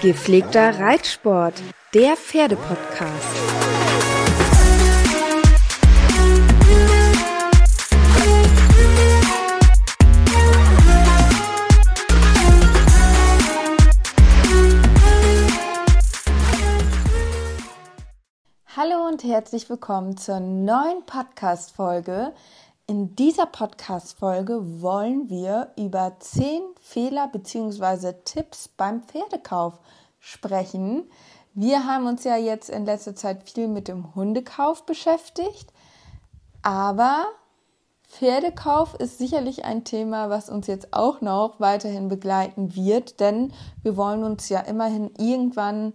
Gepflegter Reitsport, der Pferdepodcast. Hallo und herzlich willkommen zur neuen Podcast-Folge. In dieser Podcast-Folge wollen wir über zehn Fehler bzw. Tipps beim Pferdekauf sprechen. Wir haben uns ja jetzt in letzter Zeit viel mit dem Hundekauf beschäftigt, aber Pferdekauf ist sicherlich ein Thema, was uns jetzt auch noch weiterhin begleiten wird, denn wir wollen uns ja immerhin irgendwann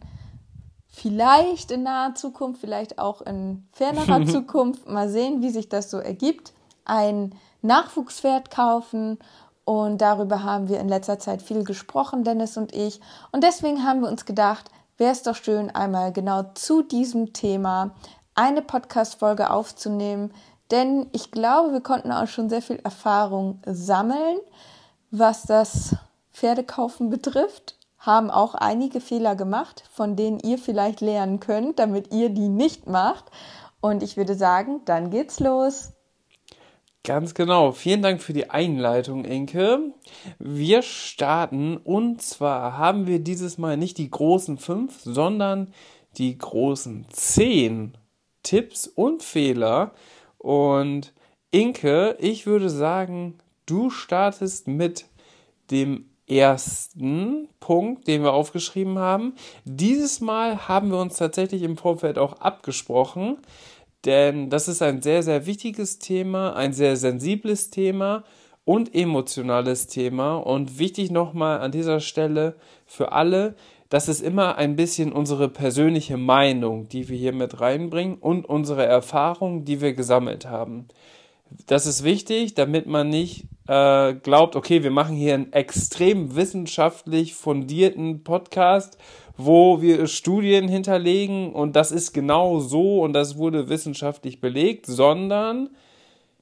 vielleicht in naher Zukunft, vielleicht auch in fernerer Zukunft mal sehen, wie sich das so ergibt ein Nachwuchspferd kaufen. Und darüber haben wir in letzter Zeit viel gesprochen, Dennis und ich. Und deswegen haben wir uns gedacht, wäre es doch schön, einmal genau zu diesem Thema eine Podcast-Folge aufzunehmen. Denn ich glaube, wir konnten auch schon sehr viel Erfahrung sammeln, was das Pferdekaufen betrifft. Haben auch einige Fehler gemacht, von denen ihr vielleicht lernen könnt, damit ihr die nicht macht. Und ich würde sagen, dann geht's los. Ganz genau. Vielen Dank für die Einleitung, Inke. Wir starten und zwar haben wir dieses Mal nicht die großen fünf, sondern die großen zehn Tipps und Fehler. Und Inke, ich würde sagen, du startest mit dem ersten Punkt, den wir aufgeschrieben haben. Dieses Mal haben wir uns tatsächlich im Vorfeld auch abgesprochen denn das ist ein sehr, sehr wichtiges Thema, ein sehr sensibles Thema und emotionales Thema. Und wichtig nochmal an dieser Stelle für alle, das ist immer ein bisschen unsere persönliche Meinung, die wir hier mit reinbringen und unsere Erfahrung, die wir gesammelt haben. Das ist wichtig, damit man nicht äh, glaubt, okay, wir machen hier einen extrem wissenschaftlich fundierten Podcast wo wir Studien hinterlegen und das ist genau so und das wurde wissenschaftlich belegt, sondern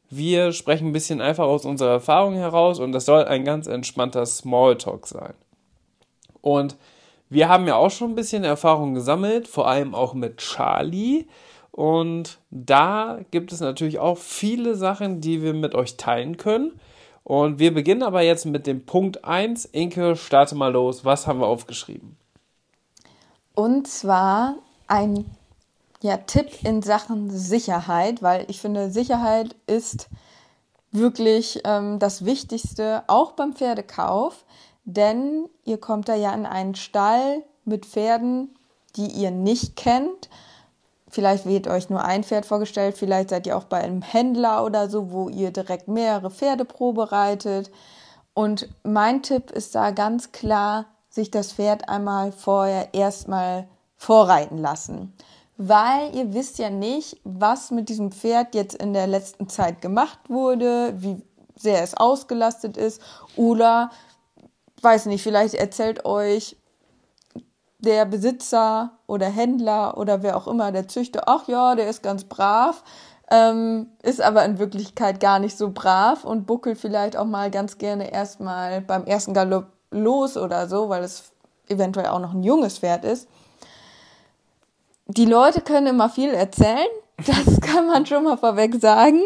wir sprechen ein bisschen einfach aus unserer Erfahrung heraus und das soll ein ganz entspannter Smalltalk sein. Und wir haben ja auch schon ein bisschen Erfahrung gesammelt, vor allem auch mit Charlie. Und da gibt es natürlich auch viele Sachen, die wir mit euch teilen können. Und wir beginnen aber jetzt mit dem Punkt 1. Inke, starte mal los. Was haben wir aufgeschrieben? Und zwar ein ja, Tipp in Sachen Sicherheit, weil ich finde, Sicherheit ist wirklich ähm, das Wichtigste, auch beim Pferdekauf, denn ihr kommt da ja in einen Stall mit Pferden, die ihr nicht kennt. Vielleicht wird euch nur ein Pferd vorgestellt, vielleicht seid ihr auch bei einem Händler oder so, wo ihr direkt mehrere Pferde probereitet. Und mein Tipp ist da ganz klar, sich das Pferd einmal vorher erstmal vorreiten lassen. Weil ihr wisst ja nicht, was mit diesem Pferd jetzt in der letzten Zeit gemacht wurde, wie sehr es ausgelastet ist oder, weiß nicht, vielleicht erzählt euch der Besitzer oder Händler oder wer auch immer, der Züchter, ach ja, der ist ganz brav, ähm, ist aber in Wirklichkeit gar nicht so brav und buckelt vielleicht auch mal ganz gerne erstmal beim ersten Galopp los oder so, weil es eventuell auch noch ein junges Pferd ist. Die Leute können immer viel erzählen, das kann man schon mal vorweg sagen.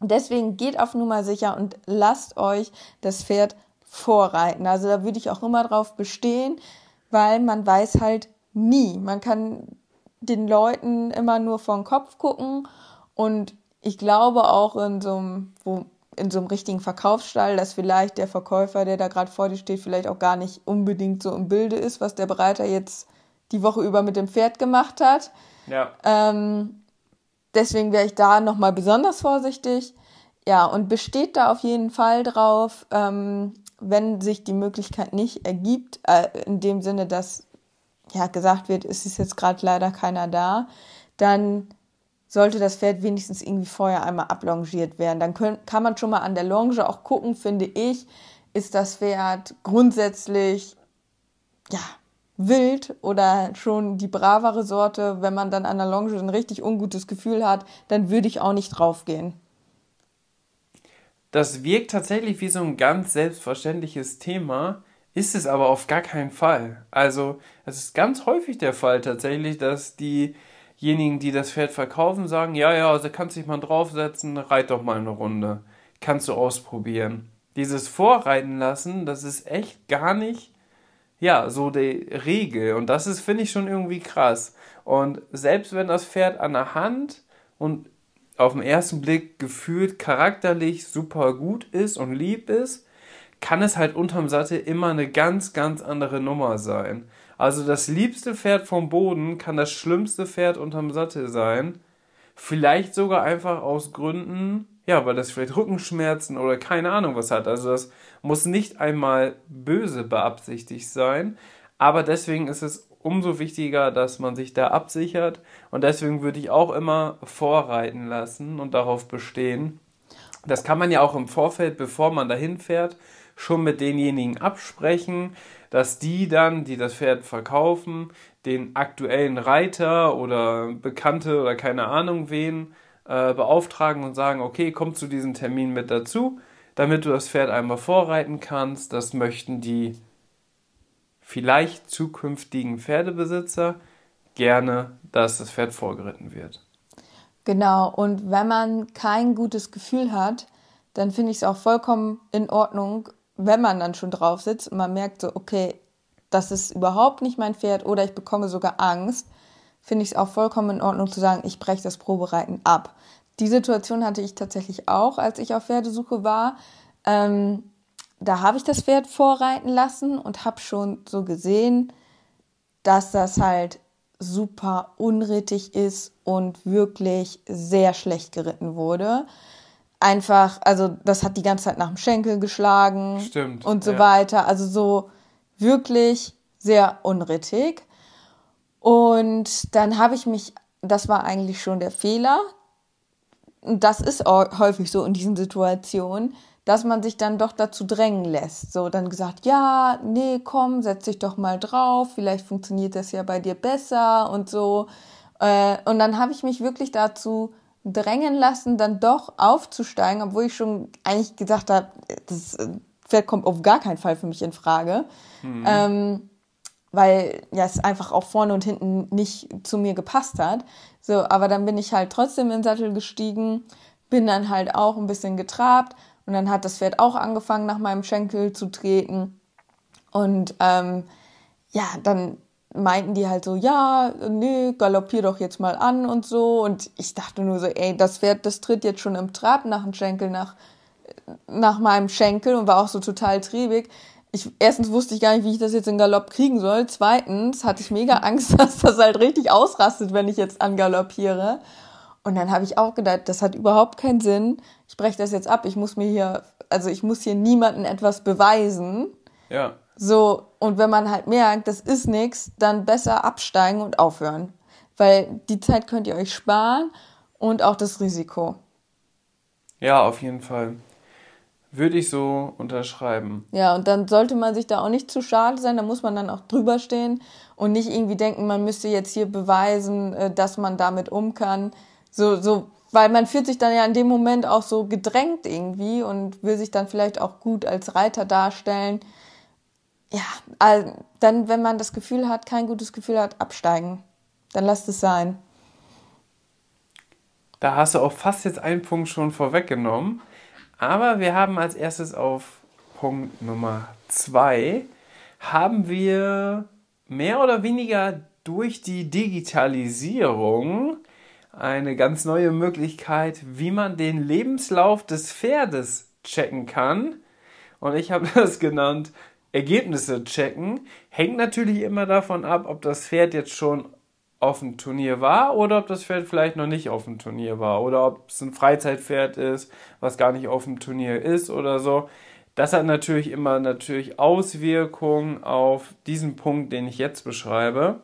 Deswegen geht auf Nummer sicher und lasst euch das Pferd vorreiten. Also da würde ich auch immer drauf bestehen, weil man weiß halt nie. Man kann den Leuten immer nur vor den Kopf gucken und ich glaube auch in so einem, wo in so einem richtigen Verkaufsstall, dass vielleicht der Verkäufer, der da gerade vor dir steht, vielleicht auch gar nicht unbedingt so im Bilde ist, was der Bereiter jetzt die Woche über mit dem Pferd gemacht hat. Ja. Ähm, deswegen wäre ich da nochmal besonders vorsichtig. Ja, und besteht da auf jeden Fall drauf, ähm, wenn sich die Möglichkeit nicht ergibt, äh, in dem Sinne, dass ja gesagt wird, es ist jetzt gerade leider keiner da, dann sollte das Pferd wenigstens irgendwie vorher einmal ablongiert werden. Dann können, kann man schon mal an der Longe auch gucken, finde ich, ist das Pferd grundsätzlich ja, wild oder schon die bravere Sorte. Wenn man dann an der Longe ein richtig ungutes Gefühl hat, dann würde ich auch nicht draufgehen. Das wirkt tatsächlich wie so ein ganz selbstverständliches Thema, ist es aber auf gar keinen Fall. Also, es ist ganz häufig der Fall tatsächlich, dass diejenigen, die das Pferd verkaufen, sagen, ja, ja, also kannst dich mal draufsetzen, reit doch mal eine Runde. Kannst du ausprobieren. Dieses Vorreiten lassen, das ist echt gar nicht, ja, so die Regel. Und das ist, finde ich, schon irgendwie krass. Und selbst wenn das Pferd an der Hand und auf den ersten Blick gefühlt charakterlich super gut ist und lieb ist, kann es halt unterm Sattel immer eine ganz, ganz andere Nummer sein. Also das liebste Pferd vom Boden kann das schlimmste Pferd unterm Sattel sein. Vielleicht sogar einfach aus Gründen, ja, weil das vielleicht Rückenschmerzen oder keine Ahnung was hat. Also das muss nicht einmal böse beabsichtigt sein, aber deswegen ist es umso wichtiger, dass man sich da absichert. Und deswegen würde ich auch immer vorreiten lassen und darauf bestehen. Das kann man ja auch im Vorfeld, bevor man dahin fährt, schon mit denjenigen absprechen, dass die dann, die das Pferd verkaufen, den aktuellen Reiter oder Bekannte oder keine Ahnung wen äh, beauftragen und sagen, okay, komm zu diesem Termin mit dazu, damit du das Pferd einmal vorreiten kannst. Das möchten die vielleicht zukünftigen Pferdebesitzer gerne, dass das Pferd vorgeritten wird. Genau, und wenn man kein gutes Gefühl hat, dann finde ich es auch vollkommen in Ordnung, wenn man dann schon drauf sitzt und man merkt so, okay, das ist überhaupt nicht mein Pferd oder ich bekomme sogar Angst, finde ich es auch vollkommen in Ordnung zu sagen, ich breche das Probereiten ab. Die Situation hatte ich tatsächlich auch, als ich auf Pferdesuche war. Ähm, da habe ich das Pferd vorreiten lassen und habe schon so gesehen, dass das halt super unrittig ist und wirklich sehr schlecht geritten wurde. Einfach, also das hat die ganze Zeit nach dem Schenkel geschlagen Stimmt, und so ja. weiter. Also so wirklich sehr unrittig. Und dann habe ich mich, das war eigentlich schon der Fehler. Und das ist häufig so in diesen Situationen, dass man sich dann doch dazu drängen lässt. So dann gesagt, ja, nee, komm, setz dich doch mal drauf, vielleicht funktioniert das ja bei dir besser und so. Äh, und dann habe ich mich wirklich dazu drängen lassen, dann doch aufzusteigen, obwohl ich schon eigentlich gesagt habe, das Pferd kommt auf gar keinen Fall für mich in Frage. Mhm. Ähm, weil ja es einfach auch vorne und hinten nicht zu mir gepasst hat. So, aber dann bin ich halt trotzdem in den Sattel gestiegen, bin dann halt auch ein bisschen getrabt und dann hat das Pferd auch angefangen, nach meinem Schenkel zu treten. Und ähm, ja, dann meinten die halt so, ja, nee, galoppier doch jetzt mal an und so. Und ich dachte nur so, ey, das Pferd, das tritt jetzt schon im Trab nach dem Schenkel, nach, nach meinem Schenkel und war auch so total triebig. Ich, erstens wusste ich gar nicht, wie ich das jetzt in Galopp kriegen soll. Zweitens hatte ich mega Angst, dass das halt richtig ausrastet, wenn ich jetzt angaloppiere. Und dann habe ich auch gedacht, das hat überhaupt keinen Sinn. Ich breche das jetzt ab. Ich muss mir hier, also ich muss hier niemandem etwas beweisen. Ja. So, und wenn man halt merkt, das ist nichts, dann besser absteigen und aufhören. Weil die Zeit könnt ihr euch sparen und auch das Risiko. Ja, auf jeden Fall. Würde ich so unterschreiben. Ja, und dann sollte man sich da auch nicht zu schade sein, da muss man dann auch drüber stehen und nicht irgendwie denken, man müsste jetzt hier beweisen, äh, dass man damit um kann. So, so, weil man fühlt sich dann ja in dem Moment auch so gedrängt irgendwie und will sich dann vielleicht auch gut als Reiter darstellen. Ja, also dann, wenn man das Gefühl hat, kein gutes Gefühl hat, absteigen. Dann lasst es sein. Da hast du auch fast jetzt einen Punkt schon vorweggenommen. Aber wir haben als erstes auf Punkt Nummer zwei haben wir mehr oder weniger durch die Digitalisierung eine ganz neue Möglichkeit, wie man den Lebenslauf des Pferdes checken kann. Und ich habe das genannt Ergebnisse checken. Hängt natürlich immer davon ab, ob das Pferd jetzt schon auf dem Turnier war oder ob das Pferd vielleicht noch nicht auf dem Turnier war oder ob es ein Freizeitpferd ist, was gar nicht auf dem Turnier ist oder so. Das hat natürlich immer natürlich Auswirkungen auf diesen Punkt, den ich jetzt beschreibe.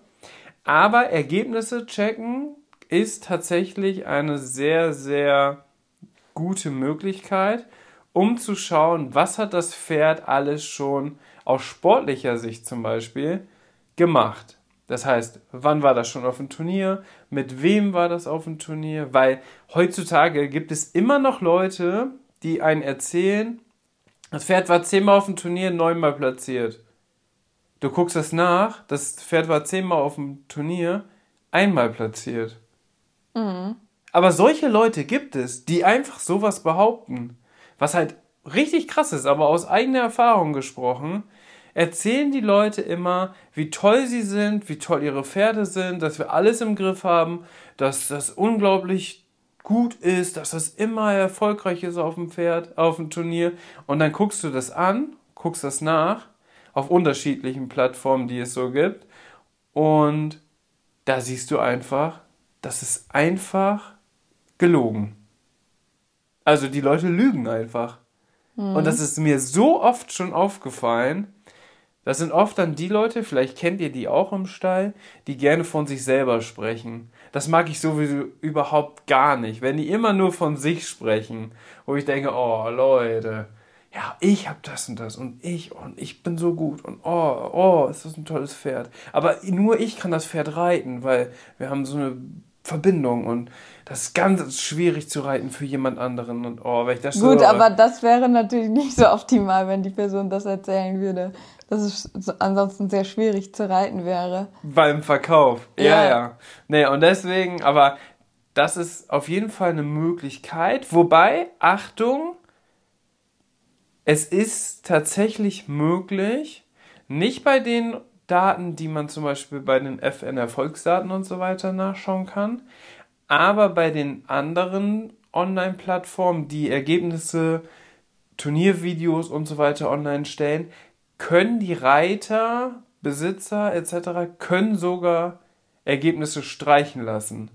Aber Ergebnisse checken ist tatsächlich eine sehr, sehr gute Möglichkeit, um zu schauen, was hat das Pferd alles schon aus sportlicher Sicht zum Beispiel gemacht. Das heißt, wann war das schon auf dem Turnier? Mit wem war das auf dem Turnier? Weil heutzutage gibt es immer noch Leute, die einen erzählen, das Pferd war zehnmal auf dem Turnier, neunmal platziert. Du guckst das nach, das Pferd war zehnmal auf dem Turnier, einmal platziert. Mhm. Aber solche Leute gibt es, die einfach sowas behaupten. Was halt richtig krass ist, aber aus eigener Erfahrung gesprochen, erzählen die Leute immer, wie toll sie sind, wie toll ihre Pferde sind, dass wir alles im Griff haben, dass das unglaublich gut ist, dass das immer erfolgreich ist auf dem Pferd, auf dem Turnier. Und dann guckst du das an, guckst das nach, auf unterschiedlichen Plattformen, die es so gibt. Und da siehst du einfach, das ist einfach gelogen. Also die Leute lügen einfach. Mhm. Und das ist mir so oft schon aufgefallen, das sind oft dann die Leute, vielleicht kennt ihr die auch im Stall, die gerne von sich selber sprechen. Das mag ich sowieso überhaupt gar nicht, wenn die immer nur von sich sprechen, wo ich denke, oh Leute, ja, ich hab das und das und ich und ich bin so gut und oh, oh, ist das ein tolles Pferd. Aber nur ich kann das Pferd reiten, weil wir haben so eine Verbindung und das ist ganz schwierig zu reiten für jemand anderen und oh, wenn ich das Gut, so, aber das wäre natürlich nicht so optimal, wenn die Person das erzählen würde dass es ansonsten sehr schwierig zu reiten wäre. Beim Verkauf. Ja, ja. ja. Nee, und deswegen, aber das ist auf jeden Fall eine Möglichkeit. Wobei, Achtung, es ist tatsächlich möglich, nicht bei den Daten, die man zum Beispiel bei den FN-Erfolgsdaten und so weiter nachschauen kann, aber bei den anderen Online-Plattformen, die Ergebnisse, Turniervideos und so weiter online stellen, können die Reiter, Besitzer etc. können sogar Ergebnisse streichen lassen,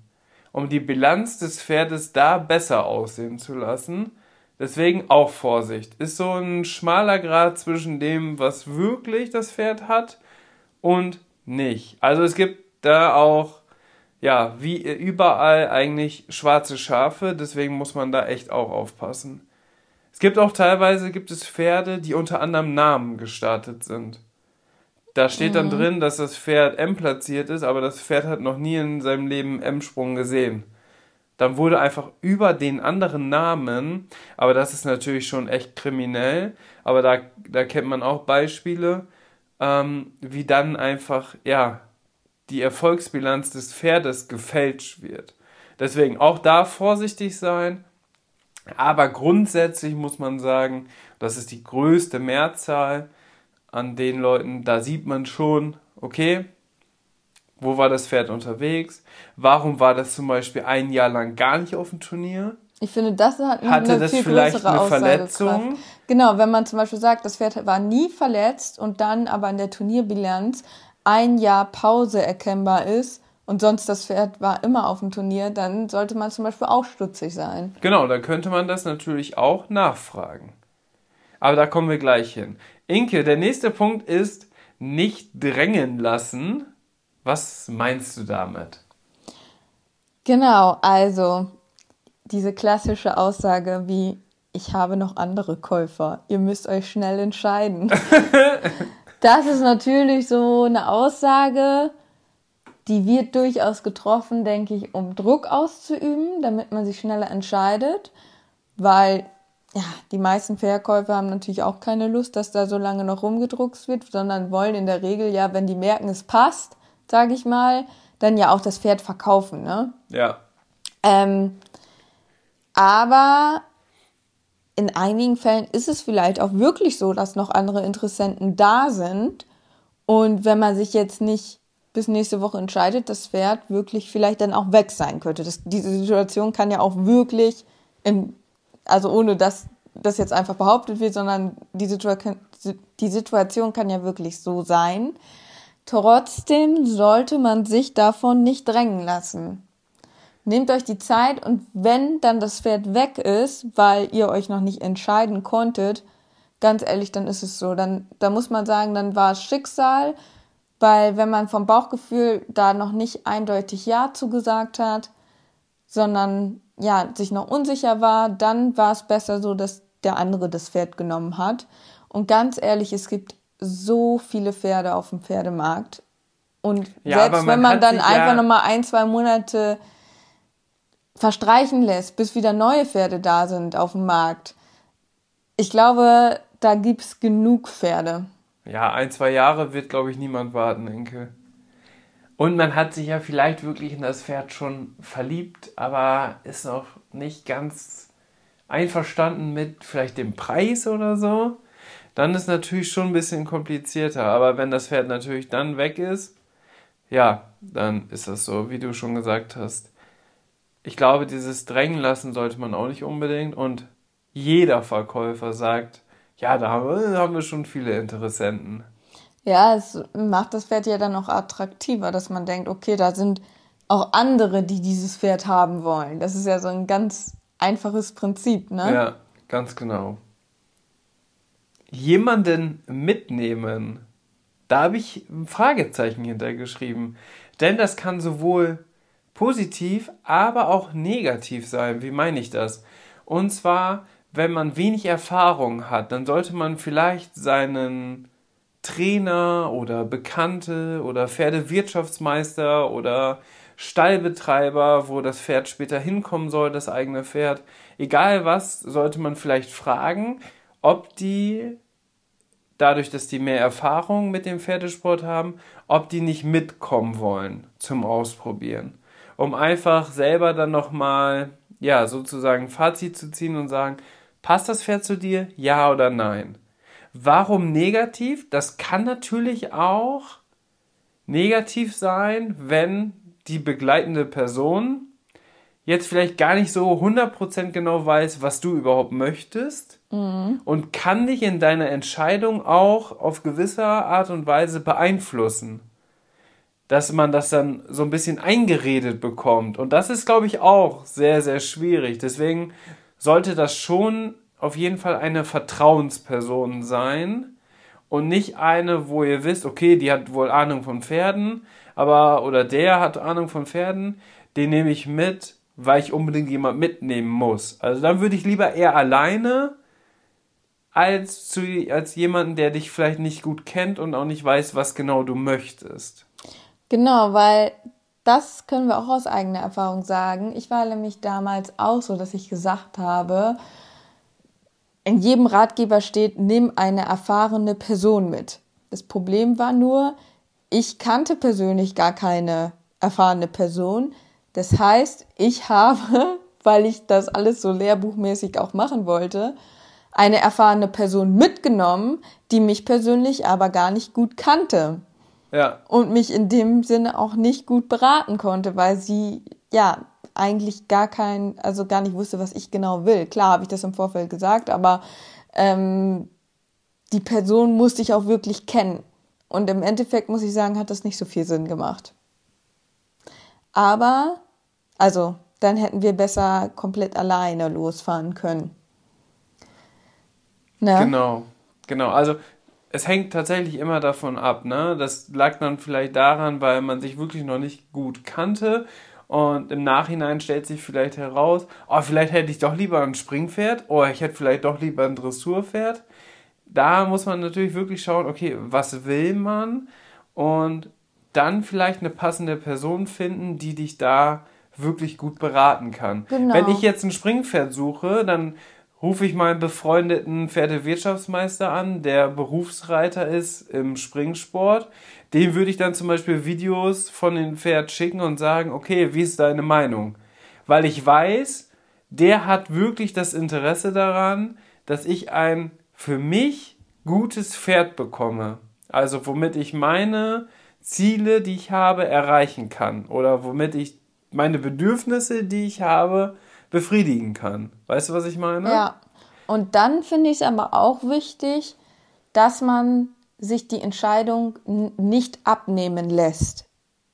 um die Bilanz des Pferdes da besser aussehen zu lassen. Deswegen auch Vorsicht. Ist so ein schmaler Grad zwischen dem, was wirklich das Pferd hat und nicht. Also es gibt da auch, ja, wie überall eigentlich schwarze Schafe, deswegen muss man da echt auch aufpassen. Es gibt auch teilweise gibt es Pferde, die unter anderem Namen gestartet sind. Da steht dann mhm. drin, dass das Pferd M platziert ist, aber das Pferd hat noch nie in seinem Leben M-Sprung gesehen. Dann wurde einfach über den anderen Namen, aber das ist natürlich schon echt kriminell, aber da, da kennt man auch Beispiele, ähm, wie dann einfach, ja, die Erfolgsbilanz des Pferdes gefälscht wird. Deswegen auch da vorsichtig sein aber grundsätzlich muss man sagen, das ist die größte Mehrzahl an den Leuten, da sieht man schon, okay, wo war das Pferd unterwegs? Warum war das zum Beispiel ein Jahr lang gar nicht auf dem Turnier? Ich finde, das hat eine Hatte das viel vielleicht eine Verletzung? Genau, wenn man zum Beispiel sagt, das Pferd war nie verletzt und dann aber in der Turnierbilanz ein Jahr Pause erkennbar ist, und sonst das Pferd war immer auf dem Turnier, dann sollte man zum Beispiel auch stutzig sein. Genau, dann könnte man das natürlich auch nachfragen. Aber da kommen wir gleich hin. Inke, der nächste Punkt ist nicht drängen lassen. Was meinst du damit? Genau, also diese klassische Aussage wie ich habe noch andere Käufer, ihr müsst euch schnell entscheiden. das ist natürlich so eine Aussage, die wird durchaus getroffen, denke ich, um Druck auszuüben, damit man sich schneller entscheidet, weil ja, die meisten Verkäufer haben natürlich auch keine Lust, dass da so lange noch rumgedruckt wird, sondern wollen in der Regel ja, wenn die merken, es passt, sage ich mal, dann ja auch das Pferd verkaufen, ne? Ja. Ähm, aber in einigen Fällen ist es vielleicht auch wirklich so, dass noch andere Interessenten da sind. Und wenn man sich jetzt nicht bis nächste Woche entscheidet, das Pferd wirklich vielleicht dann auch weg sein könnte. Das, diese Situation kann ja auch wirklich, im, also ohne dass das jetzt einfach behauptet wird, sondern die Situation, die Situation kann ja wirklich so sein, Trotzdem sollte man sich davon nicht drängen lassen. Nehmt euch die Zeit und wenn dann das Pferd weg ist, weil ihr euch noch nicht entscheiden konntet, ganz ehrlich, dann ist es so. Dann, da muss man sagen, dann war es Schicksal, weil wenn man vom Bauchgefühl da noch nicht eindeutig Ja zugesagt hat, sondern ja, sich noch unsicher war, dann war es besser so, dass der andere das Pferd genommen hat. Und ganz ehrlich, es gibt so viele Pferde auf dem Pferdemarkt. Und ja, selbst man wenn man dann einfach ja nochmal ein, zwei Monate verstreichen lässt, bis wieder neue Pferde da sind auf dem Markt, ich glaube, da gibt's genug Pferde. Ja, ein, zwei Jahre wird, glaube ich, niemand warten, Enkel. Und man hat sich ja vielleicht wirklich in das Pferd schon verliebt, aber ist noch nicht ganz einverstanden mit vielleicht dem Preis oder so dann ist natürlich schon ein bisschen komplizierter. Aber wenn das Pferd natürlich dann weg ist, ja, dann ist das so, wie du schon gesagt hast. Ich glaube, dieses Drängen lassen sollte man auch nicht unbedingt. Und jeder Verkäufer sagt, ja, da haben wir, haben wir schon viele Interessenten. Ja, es macht das Pferd ja dann auch attraktiver, dass man denkt, okay, da sind auch andere, die dieses Pferd haben wollen. Das ist ja so ein ganz einfaches Prinzip, ne? Ja, ganz genau jemanden mitnehmen? Da habe ich ein Fragezeichen hintergeschrieben. Denn das kann sowohl positiv, aber auch negativ sein. Wie meine ich das? Und zwar, wenn man wenig Erfahrung hat, dann sollte man vielleicht seinen Trainer oder Bekannte oder Pferdewirtschaftsmeister oder Stallbetreiber, wo das Pferd später hinkommen soll, das eigene Pferd, egal was, sollte man vielleicht fragen, ob die dadurch, dass die mehr Erfahrung mit dem Pferdesport haben, ob die nicht mitkommen wollen zum Ausprobieren. Um einfach selber dann nochmal, ja, sozusagen Fazit zu ziehen und sagen, passt das Pferd zu dir? Ja oder nein? Warum negativ? Das kann natürlich auch negativ sein, wenn die begleitende Person jetzt vielleicht gar nicht so 100% genau weiß, was du überhaupt möchtest mhm. und kann dich in deiner Entscheidung auch auf gewisse Art und Weise beeinflussen. Dass man das dann so ein bisschen eingeredet bekommt. Und das ist, glaube ich, auch sehr, sehr schwierig. Deswegen sollte das schon auf jeden Fall eine Vertrauensperson sein und nicht eine, wo ihr wisst, okay, die hat wohl Ahnung von Pferden, aber oder der hat Ahnung von Pferden, den nehme ich mit weil ich unbedingt jemand mitnehmen muss. Also dann würde ich lieber eher alleine als zu als jemanden, der dich vielleicht nicht gut kennt und auch nicht weiß, was genau du möchtest. Genau, weil das können wir auch aus eigener Erfahrung sagen. Ich war nämlich damals auch so, dass ich gesagt habe, in jedem Ratgeber steht, nimm eine erfahrene Person mit. Das Problem war nur, ich kannte persönlich gar keine erfahrene Person. Das heißt, ich habe, weil ich das alles so lehrbuchmäßig auch machen wollte, eine erfahrene Person mitgenommen, die mich persönlich aber gar nicht gut kannte. Ja. Und mich in dem Sinne auch nicht gut beraten konnte, weil sie ja eigentlich gar kein, also gar nicht wusste, was ich genau will. Klar habe ich das im Vorfeld gesagt, aber ähm, die Person musste ich auch wirklich kennen. Und im Endeffekt muss ich sagen, hat das nicht so viel Sinn gemacht. Aber, also, dann hätten wir besser komplett alleine losfahren können. Ne? Genau, genau. Also es hängt tatsächlich immer davon ab. Ne? Das lag dann vielleicht daran, weil man sich wirklich noch nicht gut kannte und im Nachhinein stellt sich vielleicht heraus, oh, vielleicht hätte ich doch lieber ein Springpferd, oh, ich hätte vielleicht doch lieber ein Dressurpferd. Da muss man natürlich wirklich schauen, okay, was will man und dann vielleicht eine passende Person finden, die dich da wirklich gut beraten kann. Genau. Wenn ich jetzt ein Springpferd suche, dann rufe ich meinen befreundeten Pferdewirtschaftsmeister an, der Berufsreiter ist im Springsport. Dem würde ich dann zum Beispiel Videos von dem Pferd schicken und sagen, okay, wie ist deine Meinung? Weil ich weiß, der hat wirklich das Interesse daran, dass ich ein für mich gutes Pferd bekomme. Also womit ich meine Ziele, die ich habe, erreichen kann oder womit ich meine Bedürfnisse, die ich habe, befriedigen kann. Weißt du, was ich meine? Ja. Und dann finde ich es aber auch wichtig, dass man sich die Entscheidung nicht abnehmen lässt.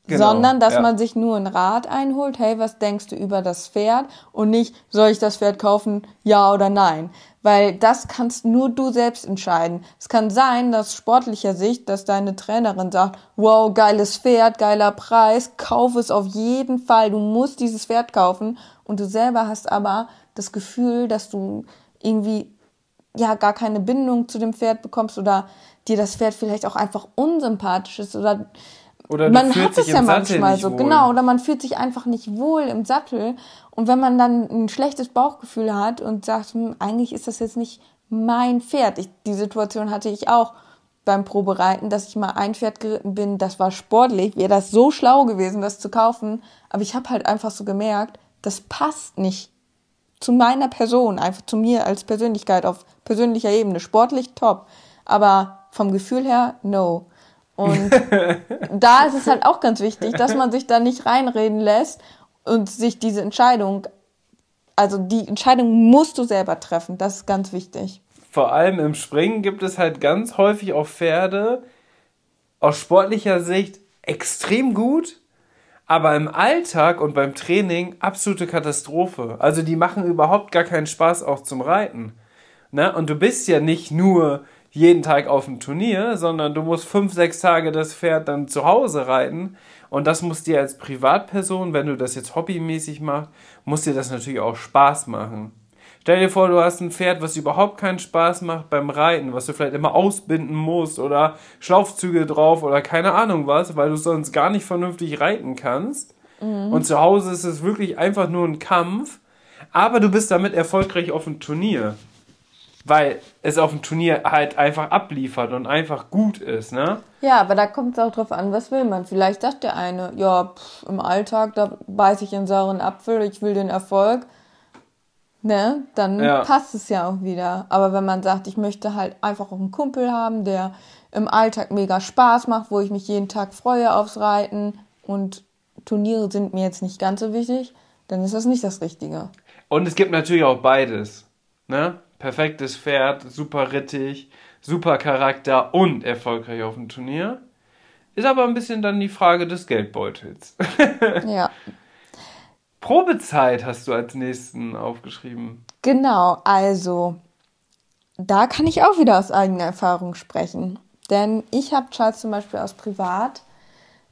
Genau, sondern dass ja. man sich nur einen Rat einholt, hey, was denkst du über das Pferd und nicht, soll ich das Pferd kaufen, ja oder nein. Weil das kannst nur du selbst entscheiden. Es kann sein, dass sportlicher Sicht, dass deine Trainerin sagt, wow, geiles Pferd, geiler Preis, kauf es auf jeden Fall, du musst dieses Pferd kaufen und du selber hast aber das Gefühl, dass du irgendwie ja gar keine Bindung zu dem Pferd bekommst oder dir das Pferd vielleicht auch einfach unsympathisch ist oder oder man hat es ja manchmal so, wohl. genau, oder man fühlt sich einfach nicht wohl im Sattel. Und wenn man dann ein schlechtes Bauchgefühl hat und sagt, hm, eigentlich ist das jetzt nicht mein Pferd. Ich, die Situation hatte ich auch beim Probereiten, dass ich mal ein Pferd geritten bin, das war sportlich, wäre das so schlau gewesen, das zu kaufen. Aber ich habe halt einfach so gemerkt, das passt nicht zu meiner Person, einfach zu mir als Persönlichkeit auf persönlicher Ebene. Sportlich top, aber vom Gefühl her, no. Und da ist es halt auch ganz wichtig, dass man sich da nicht reinreden lässt und sich diese Entscheidung, also die Entscheidung musst du selber treffen. Das ist ganz wichtig. Vor allem im Springen gibt es halt ganz häufig auch Pferde aus sportlicher Sicht extrem gut, aber im Alltag und beim Training absolute Katastrophe. Also die machen überhaupt gar keinen Spaß auch zum Reiten. Ne? Und du bist ja nicht nur jeden Tag auf dem Turnier, sondern du musst fünf, sechs Tage das Pferd dann zu Hause reiten. Und das muss dir als Privatperson, wenn du das jetzt hobbymäßig machst, muss dir das natürlich auch Spaß machen. Stell dir vor, du hast ein Pferd, was überhaupt keinen Spaß macht beim Reiten, was du vielleicht immer ausbinden musst oder Schlaufzüge drauf oder keine Ahnung was, weil du sonst gar nicht vernünftig reiten kannst. Mhm. Und zu Hause ist es wirklich einfach nur ein Kampf, aber du bist damit erfolgreich auf dem Turnier weil es auf dem Turnier halt einfach abliefert und einfach gut ist, ne? Ja, aber da kommt es auch drauf an, was will man. Vielleicht sagt der eine, ja, pff, im Alltag, da beiß ich einen sauren Apfel, ich will den Erfolg. Ne? Dann ja. passt es ja auch wieder. Aber wenn man sagt, ich möchte halt einfach auch einen Kumpel haben, der im Alltag mega Spaß macht, wo ich mich jeden Tag freue aufs Reiten und Turniere sind mir jetzt nicht ganz so wichtig, dann ist das nicht das Richtige. Und es gibt natürlich auch beides. Ne? perfektes Pferd, super rittig, super Charakter und erfolgreich auf dem Turnier. Ist aber ein bisschen dann die Frage des Geldbeutels. ja. Probezeit hast du als nächsten aufgeschrieben. Genau, also da kann ich auch wieder aus eigener Erfahrung sprechen. Denn ich habe Charles zum Beispiel aus privat,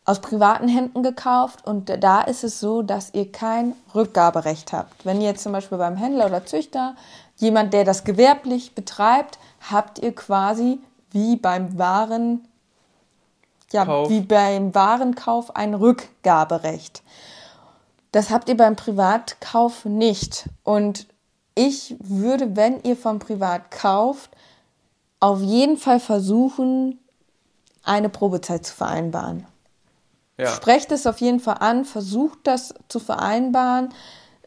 aus privaten Händen gekauft und da ist es so, dass ihr kein Rückgaberecht habt. Wenn ihr jetzt zum Beispiel beim Händler oder Züchter jemand, der das gewerblich betreibt, habt ihr quasi wie beim Waren, ja, Kauf. wie beim Warenkauf ein Rückgaberecht. Das habt ihr beim Privatkauf nicht. Und ich würde, wenn ihr vom Privat kauft, auf jeden Fall versuchen, eine Probezeit zu vereinbaren. Ja. Sprecht es auf jeden Fall an, versucht das zu vereinbaren.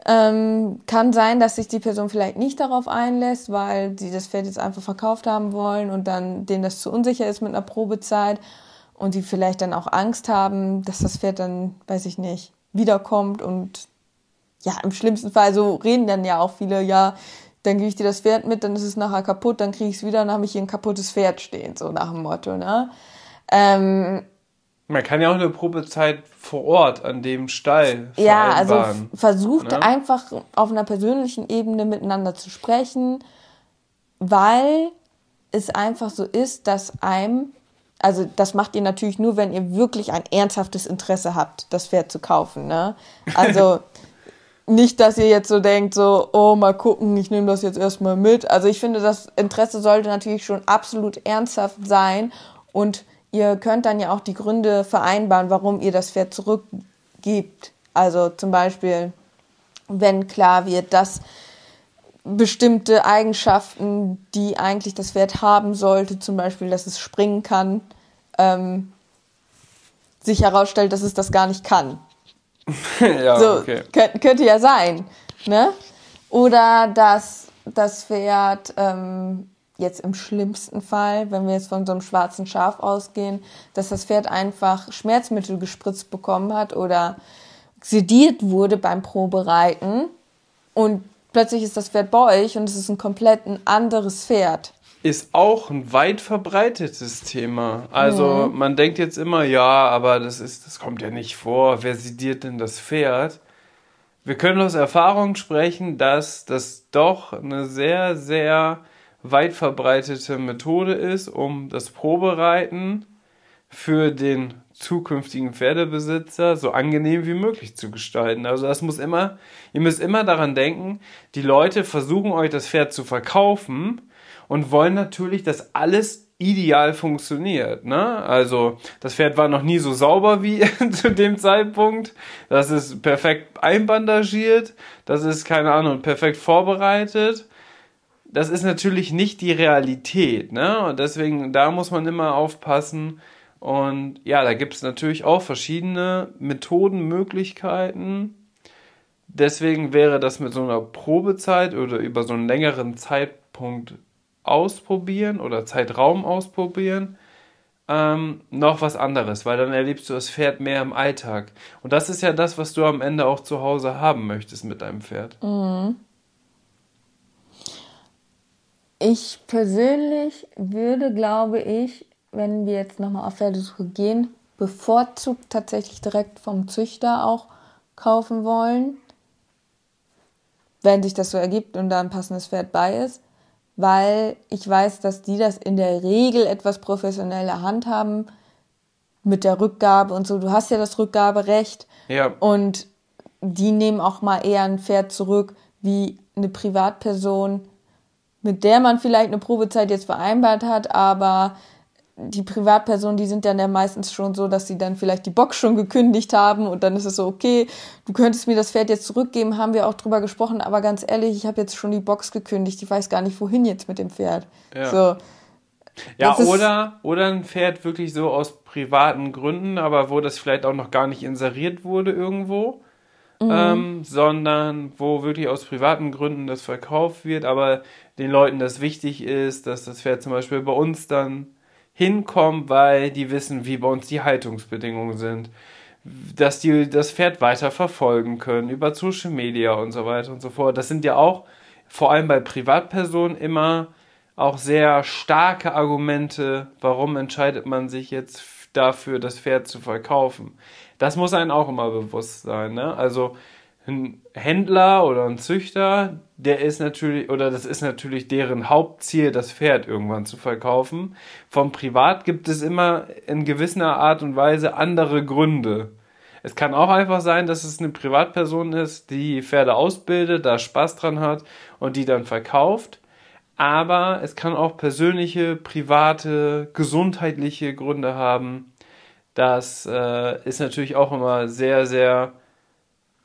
Ähm, kann sein, dass sich die Person vielleicht nicht darauf einlässt, weil sie das Pferd jetzt einfach verkauft haben wollen und dann denen das zu unsicher ist mit einer Probezeit und die vielleicht dann auch Angst haben, dass das Pferd dann, weiß ich nicht, wiederkommt und ja, im schlimmsten Fall, so reden dann ja auch viele, ja, dann gebe ich dir das Pferd mit, dann ist es nachher kaputt, dann kriege ich es wieder, dann habe ich hier ein kaputtes Pferd stehen, so nach dem Motto, ne? Ähm, man kann ja auch eine Probezeit vor Ort an dem Stall Ja, also versucht ne? einfach auf einer persönlichen Ebene miteinander zu sprechen, weil es einfach so ist, dass einem, also das macht ihr natürlich nur, wenn ihr wirklich ein ernsthaftes Interesse habt, das Pferd zu kaufen. Ne? Also nicht, dass ihr jetzt so denkt, so, oh, mal gucken, ich nehme das jetzt erstmal mit. Also ich finde, das Interesse sollte natürlich schon absolut ernsthaft sein und ihr könnt dann ja auch die Gründe vereinbaren, warum ihr das Pferd zurückgebt. Also zum Beispiel, wenn klar wird, dass bestimmte Eigenschaften, die eigentlich das Pferd haben sollte, zum Beispiel, dass es springen kann, ähm, sich herausstellt, dass es das gar nicht kann. ja, so, okay. Könnte, könnte ja sein. Ne? Oder dass das Pferd ähm, jetzt im schlimmsten Fall, wenn wir jetzt von so einem schwarzen Schaf ausgehen, dass das Pferd einfach Schmerzmittel gespritzt bekommen hat oder sediert wurde beim Probereiten und plötzlich ist das Pferd bei euch und es ist ein komplett ein anderes Pferd. Ist auch ein weit verbreitetes Thema. Also mhm. man denkt jetzt immer, ja, aber das ist, das kommt ja nicht vor. Wer sediert denn das Pferd? Wir können aus Erfahrung sprechen, dass das doch eine sehr, sehr weit verbreitete Methode ist, um das Probereiten für den zukünftigen Pferdebesitzer so angenehm wie möglich zu gestalten. Also das muss immer, ihr müsst immer daran denken, die Leute versuchen euch das Pferd zu verkaufen und wollen natürlich, dass alles ideal funktioniert. Ne? Also das Pferd war noch nie so sauber wie zu dem Zeitpunkt. Das ist perfekt einbandagiert. Das ist, keine Ahnung, perfekt vorbereitet. Das ist natürlich nicht die Realität. Ne? Und deswegen, da muss man immer aufpassen. Und ja, da gibt es natürlich auch verschiedene Methoden, Möglichkeiten. Deswegen wäre das mit so einer Probezeit oder über so einen längeren Zeitpunkt ausprobieren oder Zeitraum ausprobieren, ähm, noch was anderes, weil dann erlebst du das Pferd mehr im Alltag. Und das ist ja das, was du am Ende auch zu Hause haben möchtest mit deinem Pferd. Mhm. Ich persönlich würde, glaube ich, wenn wir jetzt nochmal auf Pferdesuche gehen, bevorzugt tatsächlich direkt vom Züchter auch kaufen wollen, wenn sich das so ergibt und da ein passendes Pferd bei ist weil ich weiß, dass die das in der Regel etwas professioneller handhaben mit der Rückgabe und so. Du hast ja das Rückgaberecht. Ja. Und die nehmen auch mal eher ein Pferd zurück wie eine Privatperson, mit der man vielleicht eine Probezeit jetzt vereinbart hat, aber die Privatpersonen, die sind dann ja meistens schon so, dass sie dann vielleicht die Box schon gekündigt haben und dann ist es so, okay, du könntest mir das Pferd jetzt zurückgeben, haben wir auch drüber gesprochen, aber ganz ehrlich, ich habe jetzt schon die Box gekündigt, ich weiß gar nicht, wohin jetzt mit dem Pferd. Ja. So. Ja, oder, oder ein Pferd wirklich so aus privaten Gründen, aber wo das vielleicht auch noch gar nicht inseriert wurde irgendwo, mhm. ähm, sondern wo wirklich aus privaten Gründen das verkauft wird, aber den Leuten das wichtig ist, dass das Pferd zum Beispiel bei uns dann hinkommen, weil die wissen, wie bei uns die Haltungsbedingungen sind. Dass die das Pferd weiter verfolgen können über Social Media und so weiter und so fort. Das sind ja auch vor allem bei Privatpersonen immer auch sehr starke Argumente, warum entscheidet man sich jetzt dafür, das Pferd zu verkaufen. Das muss einem auch immer bewusst sein. Ne? Also ein Händler oder ein Züchter, der ist natürlich, oder das ist natürlich deren Hauptziel, das Pferd irgendwann zu verkaufen. Vom Privat gibt es immer in gewisser Art und Weise andere Gründe. Es kann auch einfach sein, dass es eine Privatperson ist, die Pferde ausbildet, da Spaß dran hat und die dann verkauft. Aber es kann auch persönliche, private, gesundheitliche Gründe haben. Das äh, ist natürlich auch immer sehr, sehr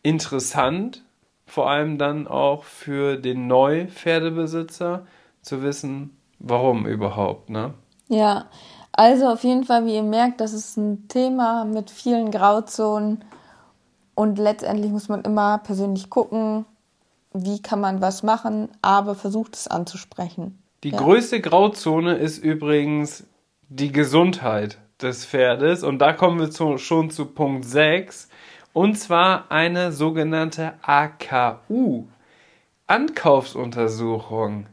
interessant, vor allem dann auch für den Neupferdebesitzer zu wissen, warum überhaupt, ne? Ja, also auf jeden Fall, wie ihr merkt, das ist ein Thema mit vielen Grauzonen und letztendlich muss man immer persönlich gucken, wie kann man was machen, aber versucht es anzusprechen. Die ja. größte Grauzone ist übrigens die Gesundheit des Pferdes und da kommen wir zu, schon zu Punkt 6 und zwar eine sogenannte AKU, Ankaufsuntersuchung.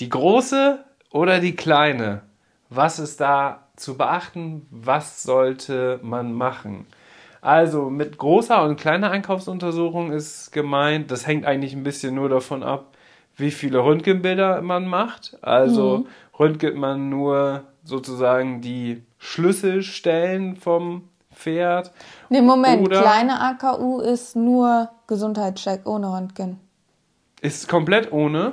Die große oder die kleine? Was ist da zu beachten? Was sollte man machen? Also mit großer und kleiner Einkaufsuntersuchung ist gemeint, das hängt eigentlich ein bisschen nur davon ab, wie viele Röntgenbilder man macht. Also mhm. röntget man nur sozusagen die Schlüsselstellen vom Pferd. Nee, Moment, Oder kleine AKU ist nur Gesundheitscheck ohne Röntgen. Ist komplett ohne?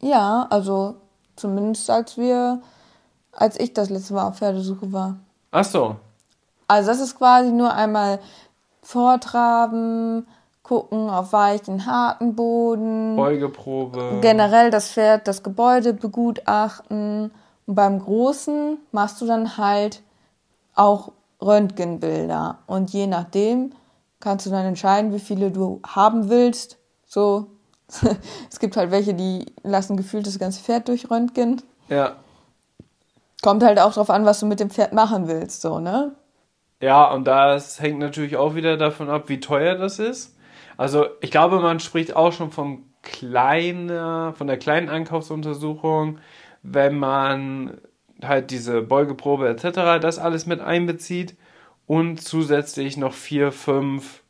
Ja, also zumindest als wir, als ich das letzte Mal auf Pferdesuche war. Ach so. Also das ist quasi nur einmal vortraben, gucken auf weichen, harten Boden. Beugeprobe. Generell das Pferd, das Gebäude begutachten. Und beim Großen machst du dann halt auch Röntgenbilder. Und je nachdem kannst du dann entscheiden, wie viele du haben willst. So, es gibt halt welche, die lassen gefühlt das ganze Pferd durch Röntgen. Ja. Kommt halt auch drauf an, was du mit dem Pferd machen willst, so, ne? Ja, und das hängt natürlich auch wieder davon ab, wie teuer das ist. Also, ich glaube, man spricht auch schon von kleiner, von der kleinen Einkaufsuntersuchung, wenn man halt diese Beugeprobe etc. das alles mit einbezieht und zusätzlich noch vier, fünf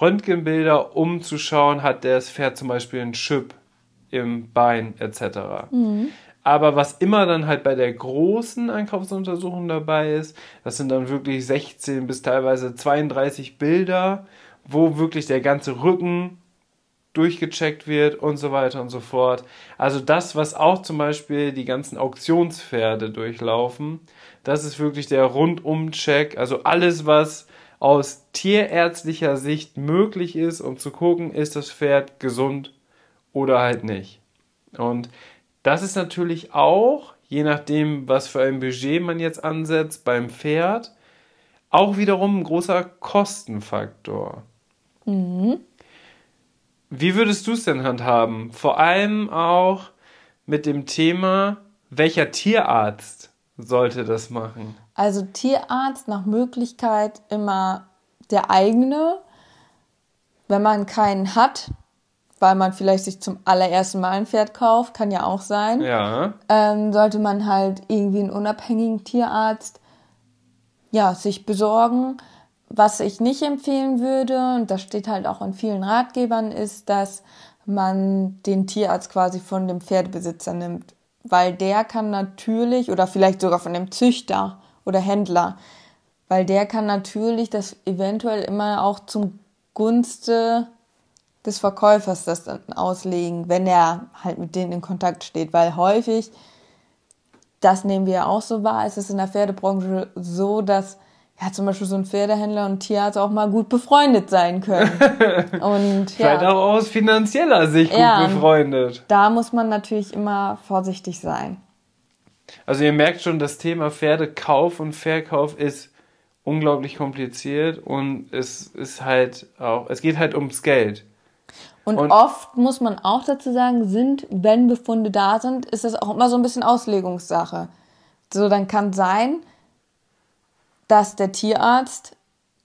Röntgenbilder, um zu schauen, hat das Pferd zum Beispiel einen Chip im Bein etc. Mhm. Aber was immer dann halt bei der großen Einkaufsuntersuchung dabei ist, das sind dann wirklich 16 bis teilweise 32 Bilder, wo wirklich der ganze Rücken durchgecheckt wird und so weiter und so fort. Also das, was auch zum Beispiel die ganzen Auktionspferde durchlaufen, das ist wirklich der Rundum-Check. Also alles, was aus tierärztlicher Sicht möglich ist, um zu gucken, ist das Pferd gesund oder halt nicht. Und das ist natürlich auch, je nachdem, was für ein Budget man jetzt ansetzt beim Pferd, auch wiederum ein großer Kostenfaktor. Mhm. Wie würdest du es denn handhaben? Vor allem auch mit dem Thema, welcher Tierarzt sollte das machen? Also Tierarzt nach Möglichkeit immer der eigene. Wenn man keinen hat, weil man vielleicht sich zum allerersten Mal ein Pferd kauft, kann ja auch sein. Ja. Ähm, sollte man halt irgendwie einen unabhängigen Tierarzt ja, sich besorgen. Was ich nicht empfehlen würde, und das steht halt auch in vielen Ratgebern, ist, dass man den Tierarzt quasi von dem Pferdebesitzer nimmt. Weil der kann natürlich, oder vielleicht sogar von dem Züchter oder Händler, weil der kann natürlich das eventuell immer auch zum Gunste des Verkäufers das dann auslegen, wenn er halt mit denen in Kontakt steht. Weil häufig, das nehmen wir ja auch so wahr, ist es in der Pferdebranche so, dass ja, zum Beispiel so ein Pferdehändler und Tierarzt auch mal gut befreundet sein können. Und, Vielleicht ja. auch aus finanzieller Sicht gut ja, befreundet. Da muss man natürlich immer vorsichtig sein. Also ihr merkt schon, das Thema Pferdekauf und Verkauf ist unglaublich kompliziert und es ist halt auch, es geht halt ums Geld. Und, und, oft muss man auch dazu sagen, sind, wenn Befunde da sind, ist das auch immer so ein bisschen Auslegungssache. So, dann kann sein, dass der Tierarzt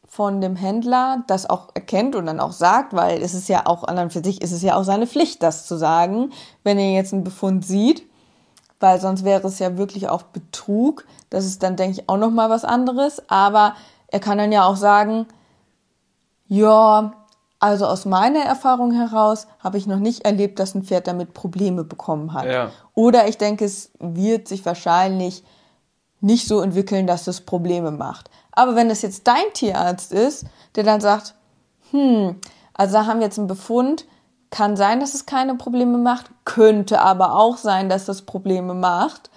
von dem Händler das auch erkennt und dann auch sagt, weil es ist ja auch an und für sich ist es ja auch seine Pflicht, das zu sagen, wenn er jetzt einen Befund sieht, weil sonst wäre es ja wirklich auch Betrug. Das ist dann, denke ich, auch nochmal was anderes. Aber er kann dann ja auch sagen, ja, also aus meiner Erfahrung heraus habe ich noch nicht erlebt, dass ein Pferd damit Probleme bekommen hat. Ja. Oder ich denke, es wird sich wahrscheinlich nicht so entwickeln, dass es Probleme macht. Aber wenn es jetzt dein Tierarzt ist, der dann sagt, hm, also da haben wir jetzt einen Befund, kann sein, dass es keine Probleme macht, könnte aber auch sein, dass es Probleme macht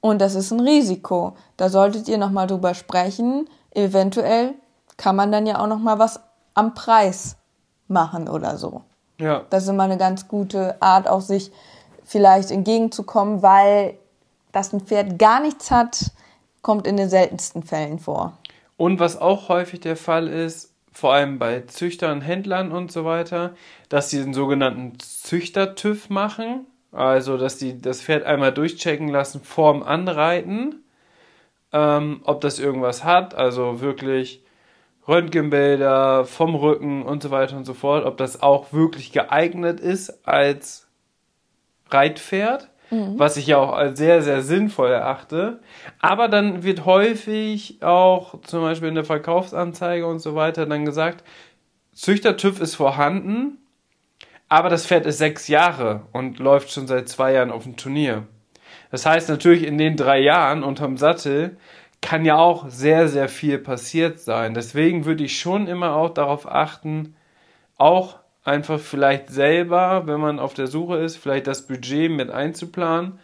und das ist ein Risiko. Da solltet ihr nochmal drüber sprechen. Eventuell kann man dann ja auch nochmal was am Preis machen oder so. Ja. Das ist immer eine ganz gute Art, auch sich vielleicht entgegenzukommen, weil das ein Pferd gar nichts hat, kommt in den seltensten Fällen vor. Und was auch häufig der Fall ist, vor allem bei Züchtern, Händlern und so weiter, dass sie den sogenannten Züchter-TÜV machen. Also, dass die das Pferd einmal durchchecken lassen vorm Anreiten, ähm, ob das irgendwas hat. Also wirklich Röntgenbilder vom Rücken und so weiter und so fort, ob das auch wirklich geeignet ist als Reitpferd mhm. was ich ja auch als sehr, sehr sinnvoll erachte. Aber dann wird häufig auch zum Beispiel in der Verkaufsanzeige und so weiter dann gesagt, Züchter-TÜV ist vorhanden, aber das Pferd ist sechs Jahre und läuft schon seit zwei Jahren auf dem Turnier. Das heißt natürlich in den drei Jahren unterm Sattel kann ja auch sehr, sehr viel passiert sein. Deswegen würde ich schon immer auch darauf achten, auch einfach vielleicht selber, wenn man auf der Suche ist, vielleicht das Budget mit einzuplanen,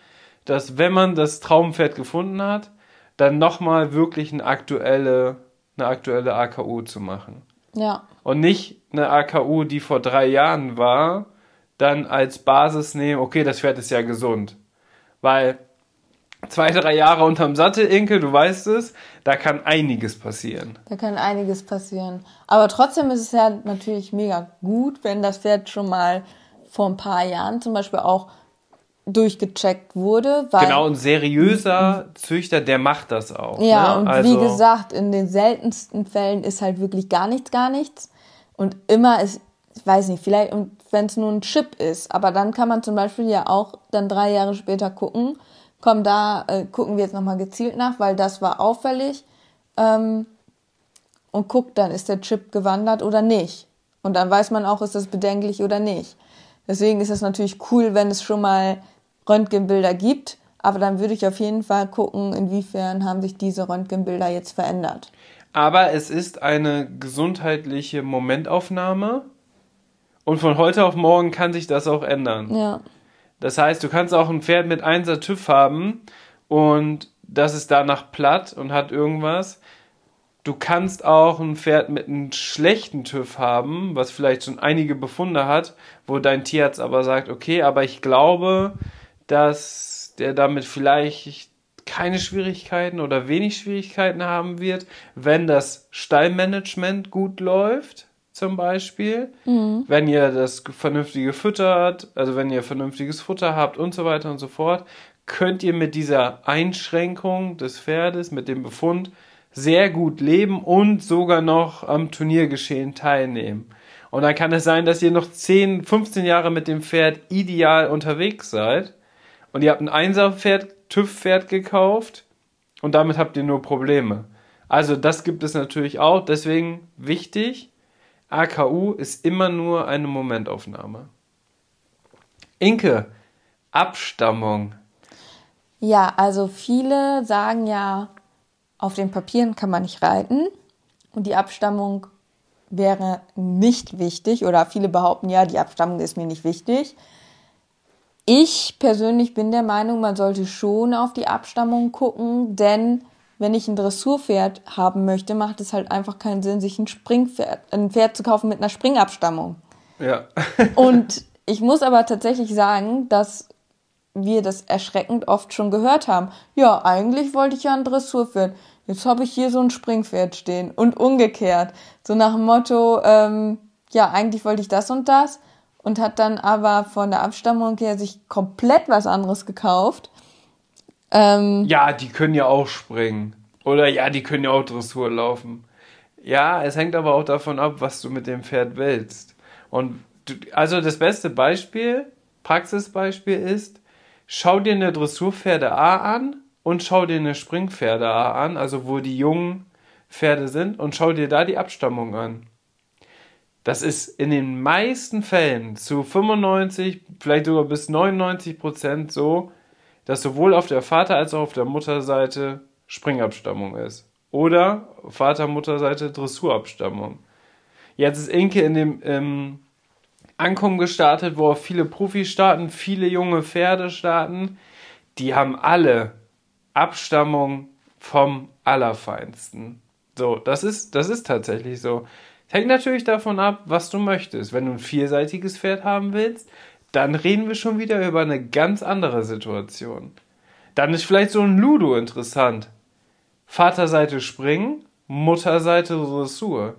dass wenn man das Traumpferd gefunden hat, dann nochmal wirklich eine aktuelle, eine aktuelle AKU zu machen. Ja. Und nicht eine AKU, die vor drei Jahren war, dann als Basis nehmen, okay, das Pferd ist ja gesund. Weil zwei, drei Jahre unterm Sattel, Inke, du weißt es, da kann einiges passieren. Da kann einiges passieren. Aber trotzdem ist es ja natürlich mega gut, wenn das Pferd schon mal vor ein paar Jahren zum Beispiel auch durchgecheckt wurde. genau, ein seriöser Züchter, der macht das auch. Ja, ne? und also wie gesagt, in den seltensten Fällen ist halt wirklich gar nichts, gar nichts. Und immer ist, ich weiß nicht, vielleicht, wenn es nur ein Chip ist, aber dann kann man zum Beispiel ja auch dann drei Jahre später gucken, komm, da äh, gucken wir jetzt nochmal gezielt nach, weil das war auffällig. Ähm, und guckt dann, ist der Chip gewandert oder nicht. Und dann weiß man auch, ist das bedenklich oder nicht. Deswegen ist es natürlich cool, wenn es schon mal Röntgenbilder gibt. Aber dann würde ich auf jeden Fall gucken, inwiefern haben sich diese Röntgenbilder jetzt verändert. Aber es ist eine gesundheitliche Momentaufnahme. Und von heute auf morgen kann sich das auch ändern. Ja. Das heißt, du kannst auch ein Pferd mit 1er TÜV haben und das ist danach platt und hat irgendwas. Du kannst auch ein Pferd mit einem schlechten TÜV haben, was vielleicht schon einige Befunde hat, wo dein Tierarzt aber sagt, okay, aber ich glaube, dass der damit vielleicht keine Schwierigkeiten oder wenig Schwierigkeiten haben wird, wenn das Stallmanagement gut läuft zum Beispiel, mhm. wenn ihr das vernünftige füttert, also wenn ihr vernünftiges Futter habt und so weiter und so fort, könnt ihr mit dieser Einschränkung des Pferdes, mit dem Befund, sehr gut leben und sogar noch am Turniergeschehen teilnehmen. Und dann kann es sein, dass ihr noch 10, 15 Jahre mit dem Pferd ideal unterwegs seid und ihr habt ein Einser-Pferd, TÜV-Pferd gekauft und damit habt ihr nur Probleme. Also das gibt es natürlich auch, deswegen wichtig, AKU ist immer nur eine Momentaufnahme. Inke, Abstammung. Ja, also viele sagen ja, auf den Papieren kann man nicht reiten und die Abstammung wäre nicht wichtig oder viele behaupten ja, die Abstammung ist mir nicht wichtig. Ich persönlich bin der Meinung, man sollte schon auf die Abstammung gucken, denn wenn ich ein Dressurpferd haben möchte, macht es halt einfach keinen Sinn, sich ein Springpferd, ein Pferd zu kaufen mit einer Springabstammung. Ja. und ich muss aber tatsächlich sagen, dass wir das erschreckend oft schon gehört haben. Ja, eigentlich wollte ich ja ein Dressurpferd. Jetzt habe ich hier so ein Springpferd stehen. Und umgekehrt. So nach dem Motto, ähm, ja, eigentlich wollte ich das und das. Und hat dann aber von der Abstammung her sich komplett was anderes gekauft. Ähm, ja, die können ja auch springen. Oder ja, die können ja auch Dressur laufen. Ja, es hängt aber auch davon ab, was du mit dem Pferd willst. Und du, also das beste Beispiel, Praxisbeispiel ist, schau dir eine Dressurpferde A an und schau dir eine Springpferde A an, also wo die jungen Pferde sind, und schau dir da die Abstammung an. Das ist in den meisten Fällen zu 95, vielleicht sogar bis 99 Prozent so, dass sowohl auf der Vater- als auch auf der Mutterseite Springabstammung ist. Oder Vater-Mutter-Seite Dressurabstammung. Jetzt ist Inke in dem ähm, Ankommen gestartet, wo auch viele Profis starten, viele junge Pferde starten. Die haben alle Abstammung vom Allerfeinsten. So, das ist, das ist tatsächlich so. Hängt natürlich davon ab, was du möchtest. Wenn du ein vierseitiges Pferd haben willst, dann reden wir schon wieder über eine ganz andere Situation. Dann ist vielleicht so ein Ludo interessant. Vaterseite Springen, Mutterseite Dressur.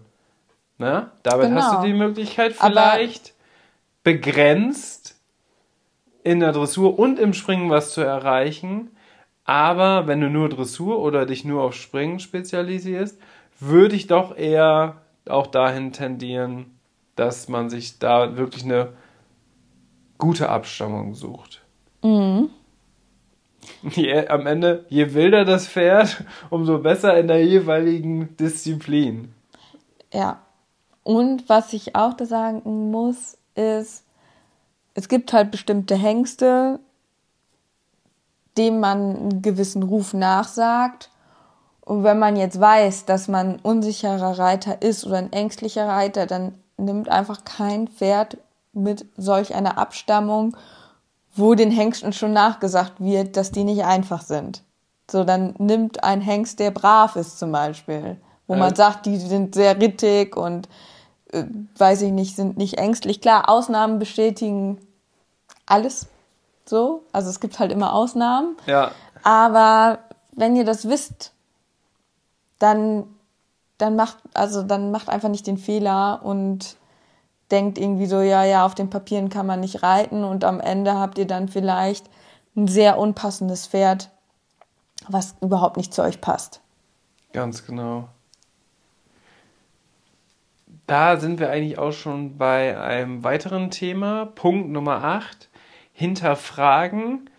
Na, damit genau. hast du genau. die Möglichkeit vielleicht Aber begrenzt in der Dressur und im Springen was zu erreichen. Aber wenn du nur Dressur oder dich nur auf Springen spezialisierst, würde ich doch eher auch dahin tendieren, dass man sich da wirklich eine gute Abstammung sucht. Mhm. Je, am Ende, je wilder das Pferd, umso besser in der jeweiligen Disziplin. Ja. Und was ich auch da sagen muss, ist, es gibt halt bestimmte Hengste, dem man einen gewissen Ruf nachsagt. Und wenn man jetzt weiß, dass man ein unsicherer Reiter ist oder ein ängstlicher Reiter, dann nimmt einfach kein Pferd mit solch einer Abstammung, wo den Hengsten schon nachgesagt wird, dass die nicht einfach sind. So, dann nimmt ein Hengst, der brav ist zum Beispiel, wo ja. man sagt, die sind sehr rittig und äh, weiß ich nicht, sind nicht ängstlich. Klar, Ausnahmen bestätigen alles so. Also es gibt halt immer Ausnahmen. Ja. Aber wenn ihr das wisst, dann, dann macht, also dann macht einfach nicht den Fehler und denkt irgendwie so, ja, ja, auf den Papieren kann man nicht reiten und am Ende habt ihr dann vielleicht ein sehr unpassendes Pferd, was überhaupt nicht zu euch passt. Ganz genau. Da sind wir eigentlich auch schon bei einem weiteren Thema, Punkt Nummer 8, hinterfragen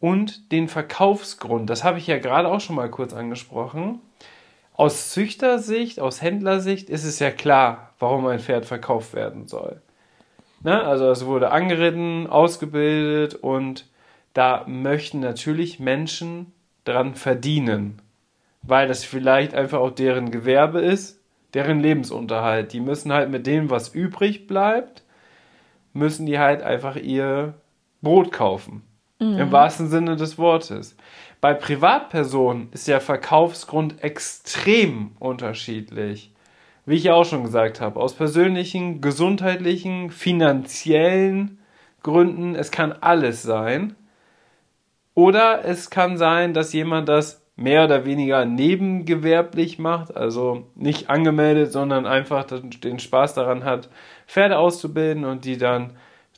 und den Verkaufsgrund. Das habe ich ja gerade auch schon mal kurz angesprochen. Aus Züchtersicht, aus Händlersicht ist es ja klar, warum ein Pferd verkauft werden soll. Ne? Also es wurde angeritten, ausgebildet und da möchten natürlich Menschen dran verdienen, weil das vielleicht einfach auch deren Gewerbe ist, deren Lebensunterhalt. Die müssen halt mit dem, was übrig bleibt, müssen die halt einfach ihr Brot kaufen. Mhm. Im wahrsten Sinne des Wortes. Bei Privatpersonen ist der Verkaufsgrund extrem unterschiedlich. Wie ich ja auch schon gesagt habe, aus persönlichen, gesundheitlichen, finanziellen Gründen, es kann alles sein. Oder es kann sein, dass jemand das mehr oder weniger nebengewerblich macht, also nicht angemeldet, sondern einfach den Spaß daran hat, Pferde auszubilden und die dann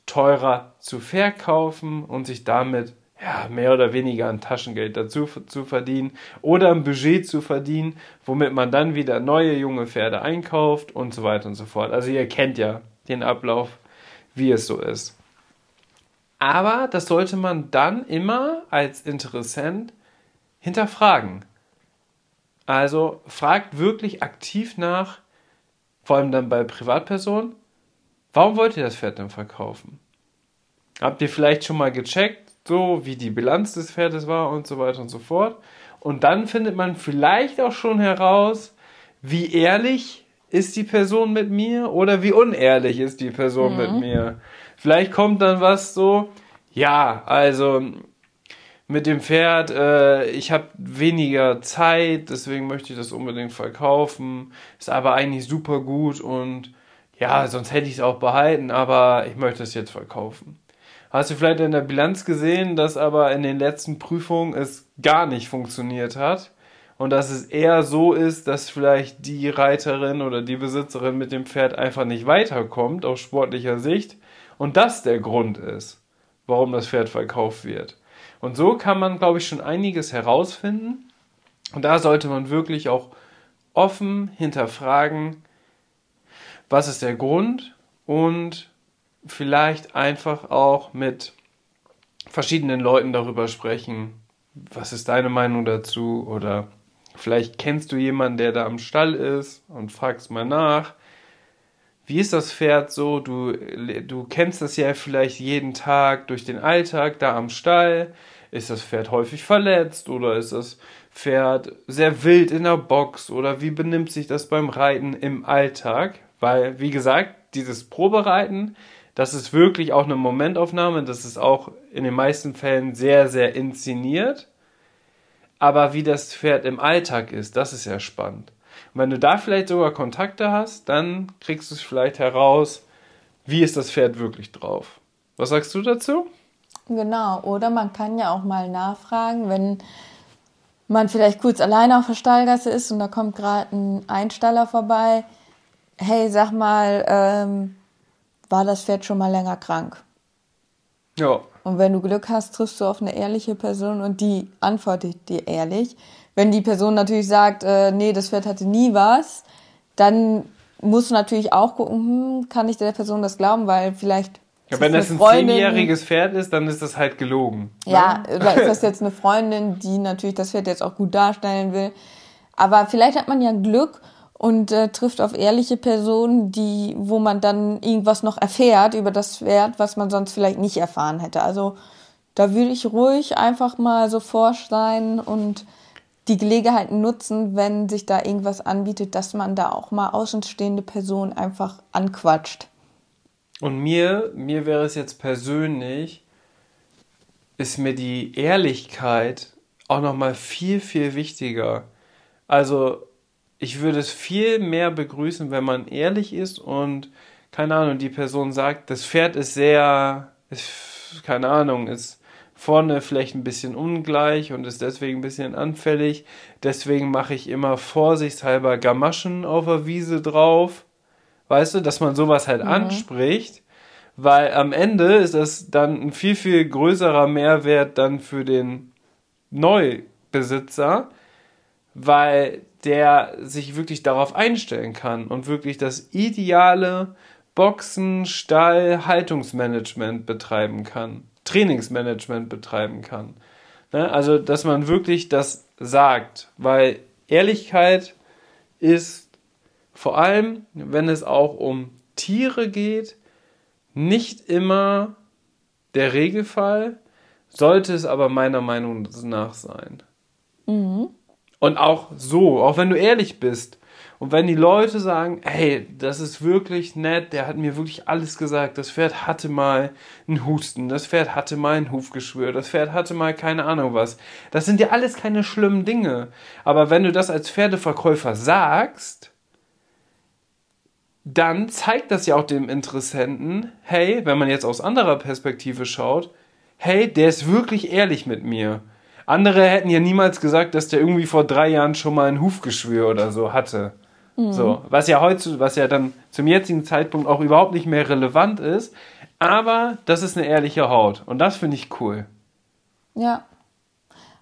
teurer zu verkaufen und sich damit ja, mehr oder weniger ein Taschengeld dazu zu verdienen oder ein Budget zu verdienen, womit man dann wieder neue junge Pferde einkauft und so weiter und so fort. Also ihr kennt ja den Ablauf, wie es so ist. Aber das sollte man dann immer als Interessent hinterfragen. Also fragt wirklich aktiv nach, vor allem dann bei Privatpersonen, warum wollt ihr das Pferd denn verkaufen? Habt ihr vielleicht schon mal gecheckt, so wie die Bilanz des Pferdes war und so weiter und so fort? Und dann findet man vielleicht auch schon heraus, wie ehrlich ist die Person mit mir oder wie unehrlich ist die Person mhm. mit mir. Vielleicht kommt dann was so, ja, also mit dem Pferd, äh, ich habe weniger Zeit, deswegen möchte ich das unbedingt verkaufen. Ist aber eigentlich super gut und ja, sonst hätte ich es auch behalten, aber ich möchte es jetzt verkaufen. Hast du vielleicht in der Bilanz gesehen, dass aber in den letzten Prüfungen es gar nicht funktioniert hat? Und dass es eher so ist, dass vielleicht die Reiterin oder die Besitzerin mit dem Pferd einfach nicht weiterkommt aus sportlicher Sicht und das der Grund ist, warum das Pferd verkauft wird. Und so kann man, glaube ich, schon einiges herausfinden. Und da sollte man wirklich auch offen hinterfragen, was ist der Grund und vielleicht einfach auch mit verschiedenen Leuten darüber sprechen. Was ist deine Meinung dazu? Oder vielleicht kennst du jemanden, der da am Stall ist und fragst mal nach. Wie ist das Pferd so? Du, du kennst das ja vielleicht jeden Tag durch den Alltag da am Stall. Ist das Pferd häufig verletzt oder ist das Pferd sehr wild in der Box oder wie benimmt sich das beim Reiten im Alltag? Weil, wie gesagt, dieses Probereiten das ist wirklich auch eine Momentaufnahme. Das ist auch in den meisten Fällen sehr, sehr inszeniert. Aber wie das Pferd im Alltag ist, das ist ja spannend. Und wenn du da vielleicht sogar Kontakte hast, dann kriegst du es vielleicht heraus, wie ist das Pferd wirklich drauf. Was sagst du dazu? Genau, oder man kann ja auch mal nachfragen, wenn man vielleicht kurz alleine auf der Stallgasse ist und da kommt gerade ein Einstaller vorbei. Hey, sag mal, ähm, war das Pferd schon mal länger krank. Ja. Und wenn du Glück hast, triffst du auf eine ehrliche Person und die antwortet dir ehrlich. Wenn die Person natürlich sagt, äh, nee, das Pferd hatte nie was, dann musst du natürlich auch gucken, hm, kann ich der Person das glauben, weil vielleicht. Ja, wenn das ein zehnjähriges Pferd ist, dann ist das halt gelogen. Ne? Ja, oder ist das jetzt eine Freundin, die natürlich das Pferd jetzt auch gut darstellen will. Aber vielleicht hat man ja Glück und äh, trifft auf ehrliche Personen, die, wo man dann irgendwas noch erfährt über das Pferd, was man sonst vielleicht nicht erfahren hätte. Also da würde ich ruhig einfach mal so forsch sein und die Gelegenheit nutzen, wenn sich da irgendwas anbietet, dass man da auch mal außenstehende Personen einfach anquatscht. Und mir, mir wäre es jetzt persönlich, ist mir die Ehrlichkeit auch noch mal viel, viel wichtiger. Also ich würde es viel mehr begrüßen, wenn man ehrlich ist und, keine Ahnung, die Person sagt, das Pferd ist sehr, ist, keine Ahnung, ist vorne vielleicht ein bisschen ungleich und ist deswegen ein bisschen anfällig. Deswegen mache ich immer vorsichtshalber Gamaschen auf der Wiese drauf. Weißt du, dass man sowas halt mhm. anspricht, weil am Ende ist das dann ein viel, viel größerer Mehrwert dann für den Neubesitzer, weil der sich wirklich darauf einstellen kann und wirklich das ideale Boxen, Stall, Haltungsmanagement betreiben kann. Trainingsmanagement betreiben kann. Ne? Also, dass man wirklich das sagt, weil Ehrlichkeit ist vor allem, wenn es auch um Tiere geht, nicht immer der Regelfall, sollte es aber meiner Meinung nach sein. Mhm. Und auch so, auch wenn du ehrlich bist, und wenn die Leute sagen, hey, das ist wirklich nett, der hat mir wirklich alles gesagt, das Pferd hatte mal einen Husten, das Pferd hatte mal ein Hufgeschwür, das Pferd hatte mal keine Ahnung was. Das sind ja alles keine schlimmen Dinge. Aber wenn du das als Pferdeverkäufer sagst, dann zeigt das ja auch dem Interessenten, hey, wenn man jetzt aus anderer Perspektive schaut, hey, der ist wirklich ehrlich mit mir. Andere hätten ja niemals gesagt, dass der irgendwie vor drei Jahren schon mal ein Hufgeschwür oder so hatte. Mhm. So, was ja heute, was ja dann zum jetzigen Zeitpunkt auch überhaupt nicht mehr relevant ist. Aber das ist eine ehrliche Haut. Und das finde ich cool. Ja.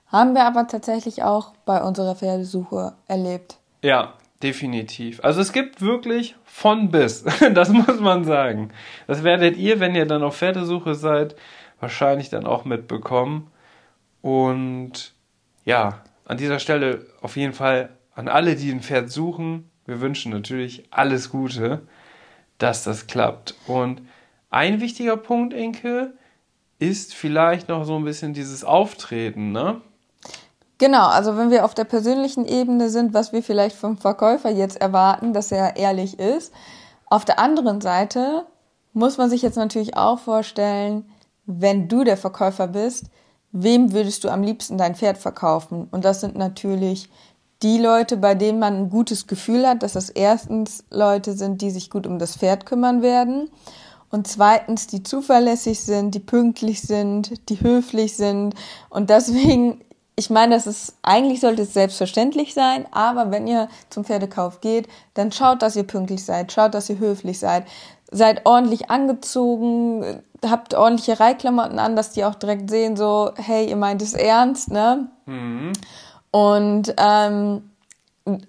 Haben wir aber tatsächlich auch bei unserer Pferdesuche erlebt. Ja, definitiv. Also es gibt wirklich von bis. Das muss man sagen. Das werdet ihr, wenn ihr dann auf Pferdesuche seid, wahrscheinlich dann auch mitbekommen. Und ja, an dieser Stelle auf jeden Fall an alle, die ein Pferd suchen, wir wünschen natürlich alles Gute, dass das klappt. Und ein wichtiger Punkt, Inke, ist vielleicht noch so ein bisschen dieses Auftreten, ne? Genau, also wenn wir auf der persönlichen Ebene sind, was wir vielleicht vom Verkäufer jetzt erwarten, dass er ehrlich ist. Auf der anderen Seite muss man sich jetzt natürlich auch vorstellen, wenn du der Verkäufer bist, wem würdest du am liebsten dein Pferd verkaufen? Und das sind natürlich die Leute, bei denen man ein gutes Gefühl hat, dass das erstens Leute sind, die sich gut um das Pferd kümmern werden. Und zweitens, die zuverlässig sind, die pünktlich sind, die höflich sind. Und deswegen, ich meine, das ist, eigentlich sollte es selbstverständlich sein, aber wenn ihr zum Pferdekauf geht, dann schaut, dass ihr pünktlich seid, schaut, dass ihr höflich seid, seid ordentlich angezogen, habt ordentliche Reitklamotten an, dass die auch direkt sehen, so, hey, ihr meint es ernst, ne? Mhm. Und ähm,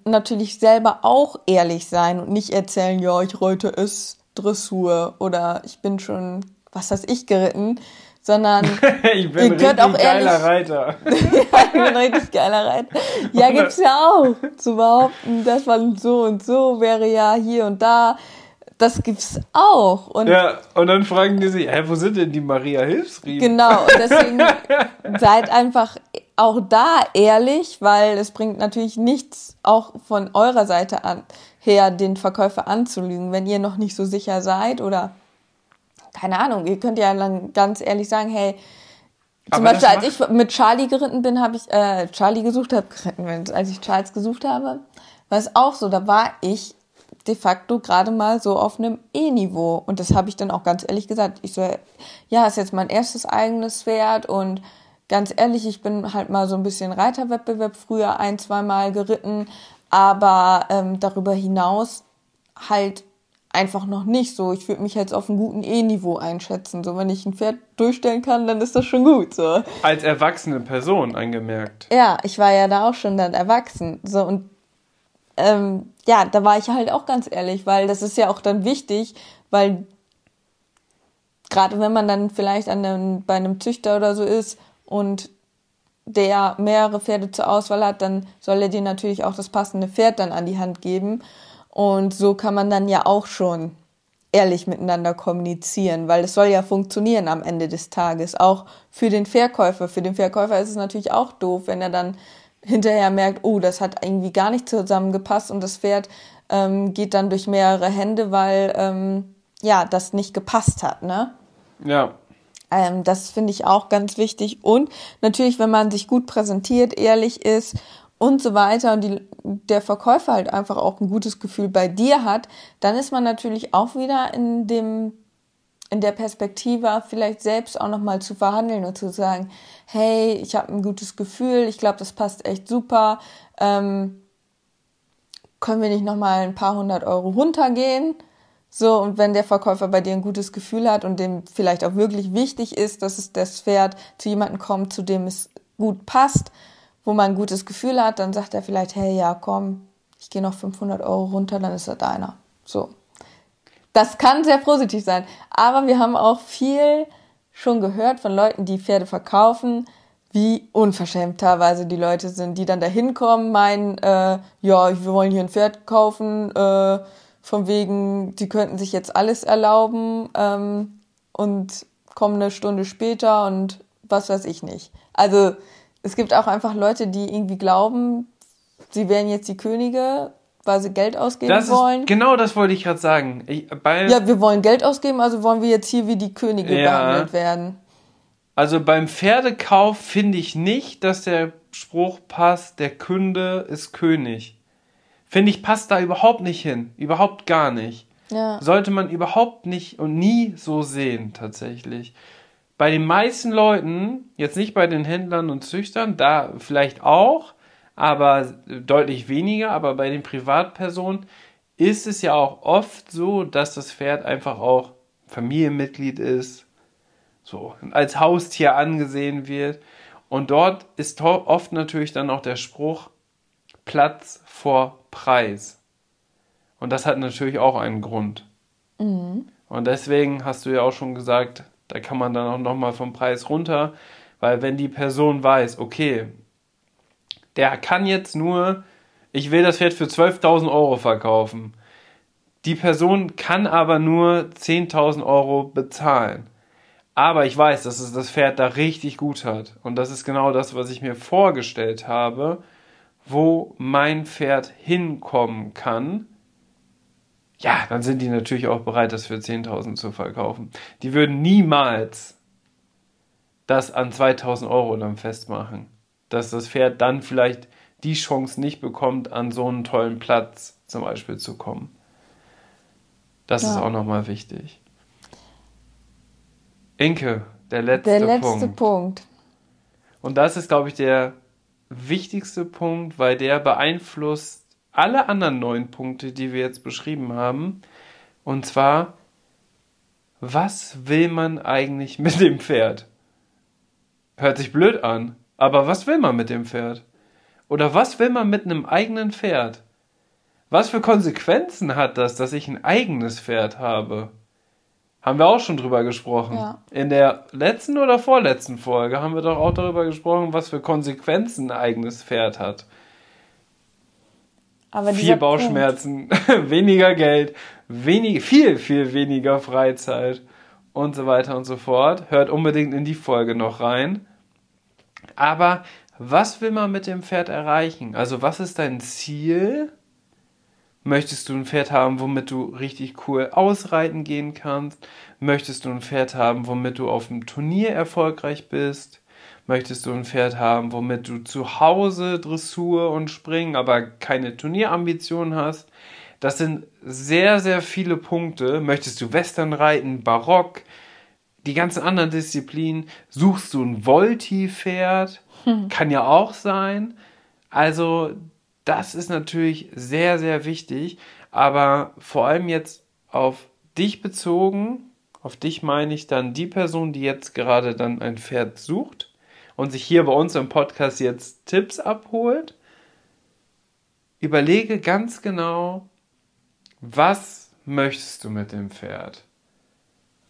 natürlich selber auch ehrlich sein und nicht erzählen, ja, ich reite es Dressur oder ich bin schon, was weiß ich, geritten, sondern ich bin ihr könnt auch ehrlich, geiler Reiter. ja, ich bin ein richtig geiler Reiter. Ja, gibt's ja auch. Zu behaupten, das war so und so wäre ja hier und da. Das gibt's auch. Und ja, und dann fragen die sich, hä, wo sind denn die Maria Hilfsriemen? Genau, und deswegen seid einfach auch da ehrlich, weil es bringt natürlich nichts auch von eurer Seite an, her, den Verkäufer anzulügen, wenn ihr noch nicht so sicher seid oder keine Ahnung, ihr könnt ja dann ganz ehrlich sagen, hey, zum Aber Beispiel, als ich mit Charlie geritten bin, habe ich äh, Charlie gesucht, habe geritten, als ich Charles gesucht habe, war es auch so, da war ich de facto gerade mal so auf einem E-Niveau und das habe ich dann auch ganz ehrlich gesagt. Ich so, ja, ist jetzt mein erstes eigenes Pferd und ganz ehrlich, ich bin halt mal so ein bisschen Reiterwettbewerb früher ein, zweimal geritten, aber ähm, darüber hinaus halt einfach noch nicht so. Ich würde mich jetzt auf einem guten E-Niveau einschätzen. So, wenn ich ein Pferd durchstellen kann, dann ist das schon gut. So. Als erwachsene Person angemerkt. Ja, ich war ja da auch schon dann erwachsen. So, und ähm, ja, da war ich halt auch ganz ehrlich, weil das ist ja auch dann wichtig, weil gerade wenn man dann vielleicht an einem, bei einem Züchter oder so ist und der mehrere Pferde zur Auswahl hat, dann soll er dir natürlich auch das passende Pferd dann an die Hand geben. Und so kann man dann ja auch schon ehrlich miteinander kommunizieren, weil es soll ja funktionieren am Ende des Tages. Auch für den Verkäufer. Für den Verkäufer ist es natürlich auch doof, wenn er dann hinterher merkt, oh, das hat irgendwie gar nicht zusammengepasst und das Pferd ähm, geht dann durch mehrere Hände, weil ähm, ja, das nicht gepasst hat, ne? Ja. Ähm, das finde ich auch ganz wichtig. Und natürlich, wenn man sich gut präsentiert, ehrlich ist und so weiter und die, der Verkäufer halt einfach auch ein gutes Gefühl bei dir hat, dann ist man natürlich auch wieder in dem in der Perspektive vielleicht selbst auch nochmal zu verhandeln und zu sagen, hey, ich habe ein gutes Gefühl, ich glaube, das passt echt super. Ähm, können wir nicht nochmal ein paar hundert Euro runtergehen? So, und wenn der Verkäufer bei dir ein gutes Gefühl hat und dem vielleicht auch wirklich wichtig ist, dass es das Pferd zu jemandem kommt, zu dem es gut passt, wo man ein gutes Gefühl hat, dann sagt er vielleicht, hey, ja, komm, ich gehe noch 500 Euro runter, dann ist er deiner. So. Das kann sehr positiv sein. Aber wir haben auch viel schon gehört von Leuten, die Pferde verkaufen, wie unverschämt teilweise die Leute sind, die dann da hinkommen, meinen, äh, ja, wir wollen hier ein Pferd kaufen, äh, von wegen, sie könnten sich jetzt alles erlauben ähm, und kommen eine Stunde später und was weiß ich nicht. Also es gibt auch einfach Leute, die irgendwie glauben, sie wären jetzt die Könige, weil sie Geld ausgeben das wollen. Ist, genau das wollte ich gerade sagen. Ich, ja, wir wollen Geld ausgeben, also wollen wir jetzt hier wie die Könige ja. behandelt werden. Also beim Pferdekauf finde ich nicht, dass der Spruch passt, der Kunde ist König. Finde ich, passt da überhaupt nicht hin. Überhaupt gar nicht. Ja. Sollte man überhaupt nicht und nie so sehen, tatsächlich. Bei den meisten Leuten, jetzt nicht bei den Händlern und Züchtern, da vielleicht auch, aber deutlich weniger, aber bei den Privatpersonen ist es ja auch oft so, dass das Pferd einfach auch Familienmitglied ist, so als Haustier angesehen wird. Und dort ist oft natürlich dann auch der Spruch Platz vor Preis. Und das hat natürlich auch einen Grund. Mhm. Und deswegen hast du ja auch schon gesagt, da kann man dann auch nochmal vom Preis runter, weil wenn die Person weiß, okay, der kann jetzt nur, ich will das Pferd für 12.000 Euro verkaufen. Die Person kann aber nur 10.000 Euro bezahlen. Aber ich weiß, dass es das Pferd da richtig gut hat. Und das ist genau das, was ich mir vorgestellt habe, wo mein Pferd hinkommen kann. Ja, dann sind die natürlich auch bereit, das für 10.000 zu verkaufen. Die würden niemals das an 2.000 Euro dann festmachen. Dass das Pferd dann vielleicht die Chance nicht bekommt, an so einen tollen Platz zum Beispiel zu kommen. Das ja. ist auch nochmal wichtig. Inke, der letzte, der letzte Punkt. Punkt. Und das ist, glaube ich, der wichtigste Punkt, weil der beeinflusst alle anderen neun Punkte, die wir jetzt beschrieben haben. Und zwar, was will man eigentlich mit dem Pferd? Hört sich blöd an, aber was will man mit dem Pferd? Oder was will man mit einem eigenen Pferd? Was für Konsequenzen hat das, dass ich ein eigenes Pferd habe? Haben wir auch schon drüber gesprochen. Ja. In der letzten oder vorletzten Folge haben wir doch auch darüber gesprochen, was für Konsequenzen ein eigenes Pferd hat. Aber Viel Bauchschmerzen, weniger Geld, wenig, viel, viel weniger Freizeit und so weiter und so fort. Hört unbedingt in die Folge noch rein. Aber was will man mit dem Pferd erreichen? Also was ist dein Ziel? Möchtest du ein Pferd haben, womit du richtig cool ausreiten gehen kannst? Möchtest du ein Pferd haben, womit du auf dem Turnier erfolgreich bist? Möchtest du ein Pferd haben, womit du zu Hause Dressur und Springen, aber keine Turnierambitionen hast? Das sind sehr, sehr viele Punkte. Möchtest du Western reiten, Barock, die ganzen anderen Disziplinen? Suchst du ein Volti-Pferd? Hm. Kann ja auch sein. Also das ist natürlich sehr, sehr wichtig, aber vor allem jetzt auf dich bezogen, auf dich meine ich dann die Person, die jetzt gerade dann ein Pferd sucht und sich hier bei uns im Podcast jetzt Tipps abholt. Überlege ganz genau, was möchtest du mit dem Pferd?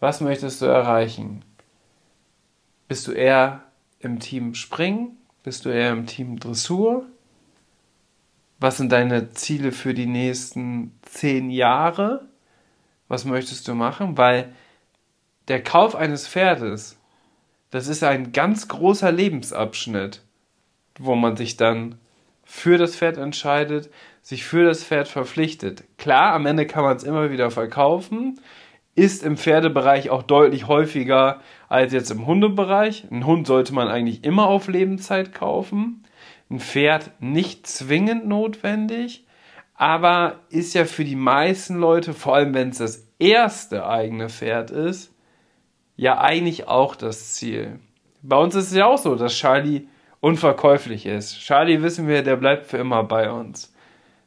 Was möchtest du erreichen? Bist du eher im Team Springen? Bist du eher im Team Dressur? Was sind deine Ziele für die nächsten zehn Jahre? Was möchtest du machen? Weil der Kauf eines Pferdes, das ist ein ganz großer Lebensabschnitt, wo man sich dann für das Pferd entscheidet, sich für das Pferd verpflichtet. Klar, am Ende kann man es immer wieder verkaufen, ist im Pferdebereich auch deutlich häufiger als jetzt im Hundebereich. Ein Hund sollte man eigentlich immer auf Lebenszeit kaufen ein Pferd nicht zwingend notwendig, aber ist ja für die meisten Leute, vor allem wenn es das erste eigene Pferd ist, ja eigentlich auch das Ziel. Bei uns ist es ja auch so, dass Charlie unverkäuflich ist. Charlie wissen wir, der bleibt für immer bei uns.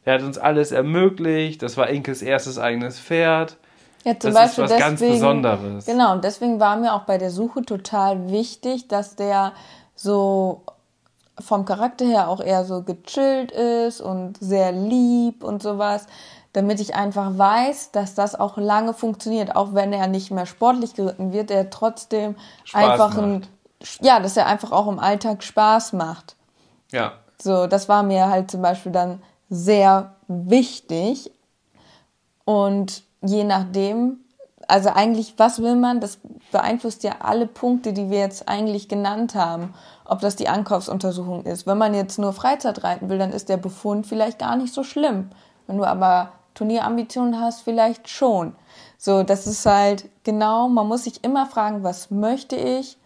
Der hat uns alles ermöglicht. Das war Inkes erstes eigenes Pferd. Ja, zum das Beispiel ist was deswegen, ganz Besonderes. Genau, und deswegen war mir auch bei der Suche total wichtig, dass der so vom Charakter her auch eher so gechillt ist und sehr lieb und sowas, damit ich einfach weiß, dass das auch lange funktioniert, auch wenn er nicht mehr sportlich geritten wird, er trotzdem Spaß einfach ein, ja, dass er einfach auch im Alltag Spaß macht. Ja. So, das war mir halt zum Beispiel dann sehr wichtig. Und je nachdem, also eigentlich, was will man, das beeinflusst ja alle Punkte, die wir jetzt eigentlich genannt haben. Ob das die Ankaufsuntersuchung ist. Wenn man jetzt nur Freizeit reiten will, dann ist der Befund vielleicht gar nicht so schlimm. Wenn du aber Turnierambitionen hast, vielleicht schon. So, das ist halt genau, man muss sich immer fragen, was möchte ich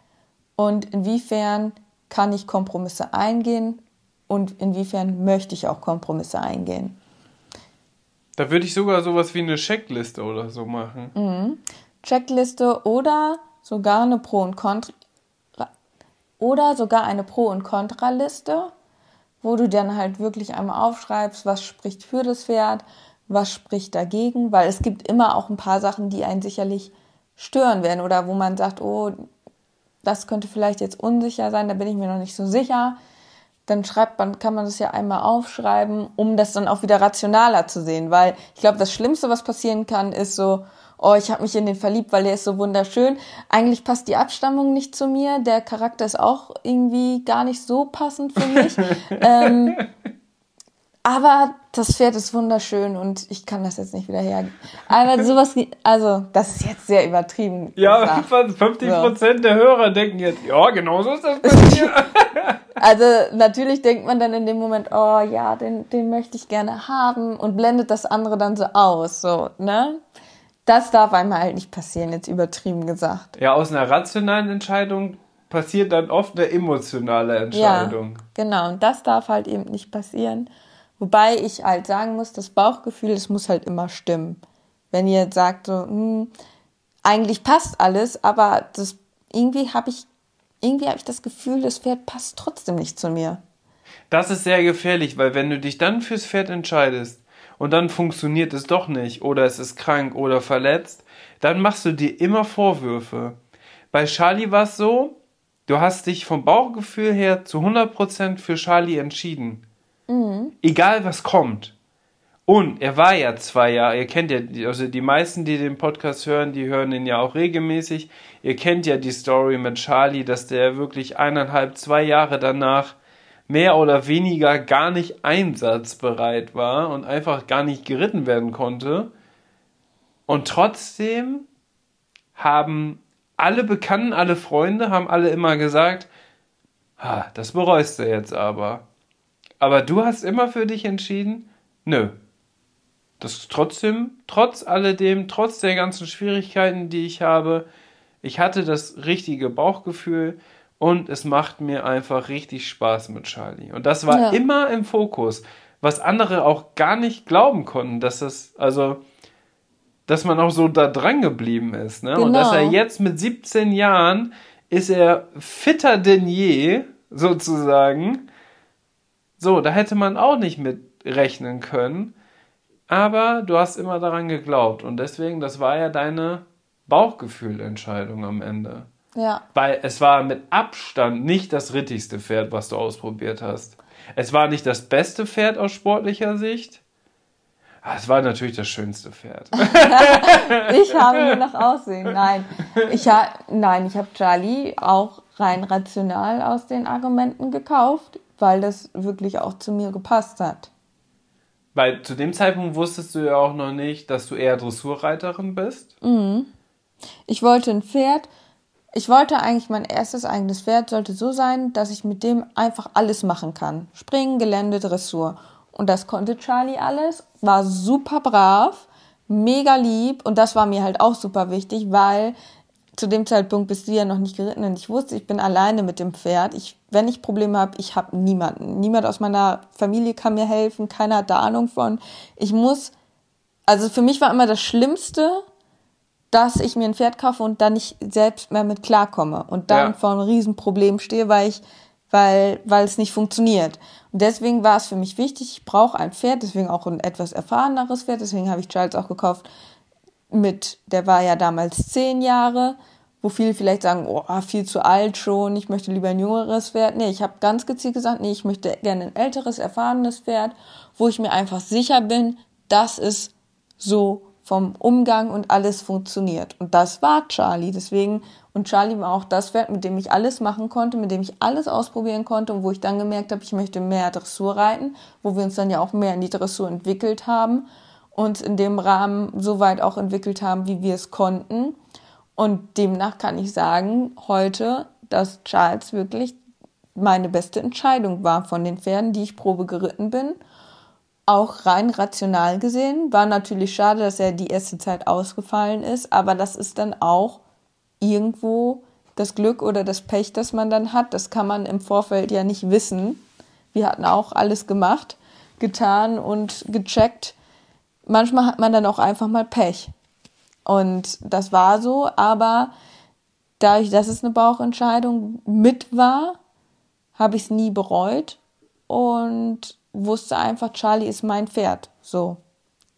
und inwiefern kann ich Kompromisse eingehen und inwiefern möchte ich auch Kompromisse eingehen. Da würde ich sogar sowas wie eine Checkliste oder so machen. Mhm. Checkliste oder sogar eine Pro- und Contra oder sogar eine Pro- und Kontraliste, wo du dann halt wirklich einmal aufschreibst, was spricht für das Pferd, was spricht dagegen, weil es gibt immer auch ein paar Sachen, die einen sicherlich stören werden oder wo man sagt, oh, das könnte vielleicht jetzt unsicher sein, da bin ich mir noch nicht so sicher. Dann schreibt man, kann man das ja einmal aufschreiben, um das dann auch wieder rationaler zu sehen, weil ich glaube, das Schlimmste, was passieren kann, ist so, oh, ich habe mich in den verliebt, weil der ist so wunderschön. Eigentlich passt die Abstammung nicht zu mir, der Charakter ist auch irgendwie gar nicht so passend für mich. ähm, aber das Pferd ist wunderschön und ich kann das jetzt nicht wieder hergeben. Aber sowas, also das ist jetzt sehr übertrieben. Ja, gesagt. 50 Prozent so. der Hörer denken jetzt, ja, genau so ist das bei mir. also natürlich denkt man dann in dem Moment, oh ja, den, den möchte ich gerne haben und blendet das andere dann so aus, so, ne? Das darf einem halt nicht passieren, jetzt übertrieben gesagt. Ja, aus einer rationalen Entscheidung passiert dann oft eine emotionale Entscheidung. Ja, genau, und das darf halt eben nicht passieren. Wobei ich halt sagen muss, das Bauchgefühl, das muss halt immer stimmen. Wenn ihr jetzt sagt, so, hm, eigentlich passt alles, aber das irgendwie habe ich irgendwie habe ich das Gefühl, das Pferd passt trotzdem nicht zu mir. Das ist sehr gefährlich, weil wenn du dich dann fürs Pferd entscheidest und dann funktioniert es doch nicht oder es ist krank oder verletzt, dann machst du dir immer Vorwürfe. Bei Charlie war es so, du hast dich vom Bauchgefühl her zu 100% für Charlie entschieden. Mhm. Egal was kommt. Und er war ja zwei Jahre, ihr kennt ja, also die meisten, die den Podcast hören, die hören ihn ja auch regelmäßig. Ihr kennt ja die Story mit Charlie, dass der wirklich eineinhalb, zwei Jahre danach mehr oder weniger gar nicht einsatzbereit war und einfach gar nicht geritten werden konnte. Und trotzdem haben alle Bekannten, alle Freunde, haben alle immer gesagt, ha, das bereust du jetzt aber. Aber du hast immer für dich entschieden, nö. Das trotzdem, trotz alledem, trotz der ganzen Schwierigkeiten, die ich habe, ich hatte das richtige Bauchgefühl und es macht mir einfach richtig Spaß mit Charlie. Und das war ja. immer im Fokus, was andere auch gar nicht glauben konnten, dass das, also, dass man auch so da dran geblieben ist. Ne? Genau. Und dass er genau. jetzt mit 17 Jahren ist er fitter denn je, sozusagen. So, da hätte man auch nicht mit rechnen können. Aber du hast immer daran geglaubt. Und deswegen, das war ja deine Bauchgefühlentscheidung am Ende. Ja. Weil es war mit Abstand nicht das rittigste Pferd, was du ausprobiert hast. Es war nicht das beste Pferd aus sportlicher Sicht. Ah, es war natürlich das schönste Pferd. ich habe nur nach Aussehen. Nein, ich ha nein, ich habe Charlie auch rein rational aus den Argumenten gekauft weil das wirklich auch zu mir gepasst hat. Weil zu dem Zeitpunkt wusstest du ja auch noch nicht, dass du eher Dressurreiterin bist. Mhm. Ich wollte ein Pferd. Ich wollte eigentlich mein erstes eigenes Pferd sollte so sein, dass ich mit dem einfach alles machen kann. Springen, Gelände, Dressur. Und das konnte Charlie alles, war super brav, mega lieb und das war mir halt auch super wichtig, weil zu dem Zeitpunkt bist du ja noch nicht geritten und ich wusste, ich bin alleine mit dem Pferd. Ich, wenn ich Probleme habe, ich habe niemanden. Niemand aus meiner Familie kann mir helfen, keiner hat da Ahnung von. Ich muss, also für mich war immer das Schlimmste, dass ich mir ein Pferd kaufe und dann nicht selbst mehr mit klarkomme und dann ja. vor einem Riesenproblem stehe, weil ich, weil, weil es nicht funktioniert. Und deswegen war es für mich wichtig, ich brauche ein Pferd, deswegen auch ein etwas erfahreneres Pferd, deswegen habe ich Charles auch gekauft, mit, der war ja damals zehn Jahre, wo viele vielleicht sagen, oh, viel zu alt schon, ich möchte lieber ein jüngeres Pferd. Nee, ich habe ganz gezielt gesagt, nee, ich möchte gerne ein älteres, erfahrenes Pferd, wo ich mir einfach sicher bin, das ist so vom Umgang und alles funktioniert. Und das war Charlie. Deswegen, und Charlie war auch das Pferd, mit dem ich alles machen konnte, mit dem ich alles ausprobieren konnte und wo ich dann gemerkt habe, ich möchte mehr Dressur reiten, wo wir uns dann ja auch mehr in die Dressur entwickelt haben und in dem Rahmen so weit auch entwickelt haben, wie wir es konnten. Und demnach kann ich sagen, heute, dass Charles wirklich meine beste Entscheidung war von den Pferden, die ich Probe geritten bin. Auch rein rational gesehen. War natürlich schade, dass er die erste Zeit ausgefallen ist, aber das ist dann auch irgendwo das Glück oder das Pech, das man dann hat. Das kann man im Vorfeld ja nicht wissen. Wir hatten auch alles gemacht, getan und gecheckt. Manchmal hat man dann auch einfach mal Pech. Und das war so, aber dadurch, dass es eine Bauchentscheidung mit war, habe ich es nie bereut und wusste einfach, Charlie ist mein Pferd. So.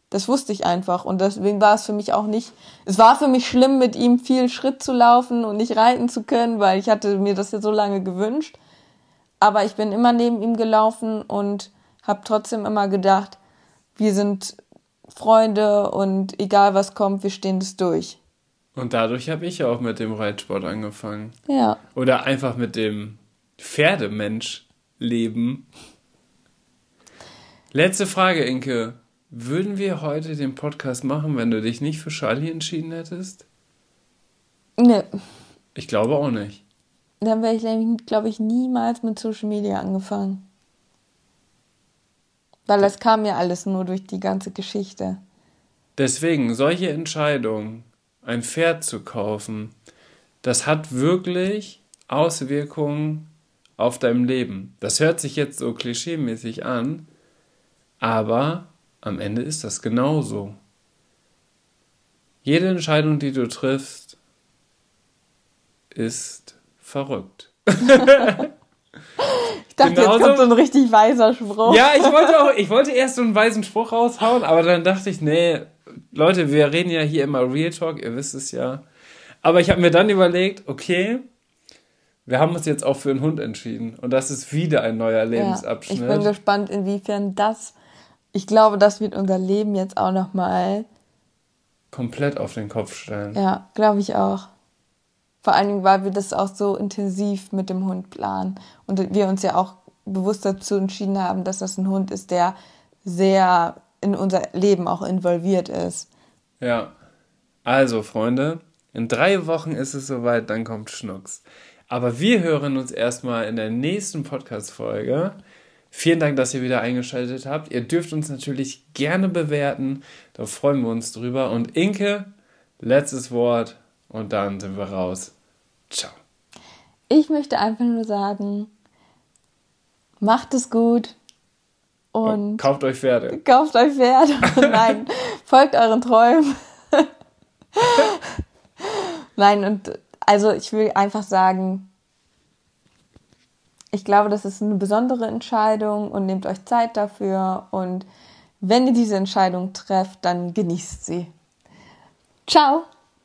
Das wusste ich einfach und deswegen war es für mich auch nicht, es war für mich schlimm, mit ihm viel Schritt zu laufen und nicht reiten zu können, weil ich hatte mir das ja so lange gewünscht. Aber ich bin immer neben ihm gelaufen und habe trotzdem immer gedacht, wir sind Freunde und egal was kommt, wir stehen das durch. Und dadurch habe ich auch mit dem Reitsport angefangen. Ja. Oder einfach mit dem Pferdemensch leben. Letzte Frage, Inke. Würden wir heute den Podcast machen, wenn du dich nicht für Charlie entschieden hättest? Nee. Ich glaube auch nicht. Dann wäre ich, glaube ich, niemals mit Social Media angefangen. Weil das kam ja alles nur durch die ganze Geschichte. Deswegen, solche Entscheidungen, ein Pferd zu kaufen, das hat wirklich Auswirkungen auf deinem Leben. Das hört sich jetzt so klischeemäßig an, aber am Ende ist das genauso. Jede Entscheidung, die du triffst, ist verrückt. ich dachte, Genauso, jetzt kommt so ein richtig weiser Spruch. Ja, ich wollte auch, ich wollte erst so einen weisen Spruch raushauen, aber dann dachte ich, nee, Leute, wir reden ja hier immer Real Talk, ihr wisst es ja. Aber ich habe mir dann überlegt, okay, wir haben uns jetzt auch für einen Hund entschieden. Und das ist wieder ein neuer Lebensabschnitt. Ja, ich bin gespannt, inwiefern das. Ich glaube, das wird unser Leben jetzt auch nochmal komplett auf den Kopf stellen. Ja, glaube ich auch. Vor allen Dingen, weil wir das auch so intensiv mit dem Hund planen. Und wir uns ja auch bewusst dazu entschieden haben, dass das ein Hund ist, der sehr in unser Leben auch involviert ist. Ja. Also, Freunde, in drei Wochen ist es soweit, dann kommt Schnucks. Aber wir hören uns erstmal in der nächsten Podcast-Folge. Vielen Dank, dass ihr wieder eingeschaltet habt. Ihr dürft uns natürlich gerne bewerten. Da freuen wir uns drüber. Und Inke, letztes Wort und dann sind wir raus. Ciao. Ich möchte einfach nur sagen, macht es gut und, und kauft euch Pferde. Kauft euch Pferde. Nein, folgt euren Träumen. Nein, und also ich will einfach sagen, ich glaube, das ist eine besondere Entscheidung und nehmt euch Zeit dafür. Und wenn ihr diese Entscheidung trefft, dann genießt sie. Ciao.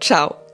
Ciao.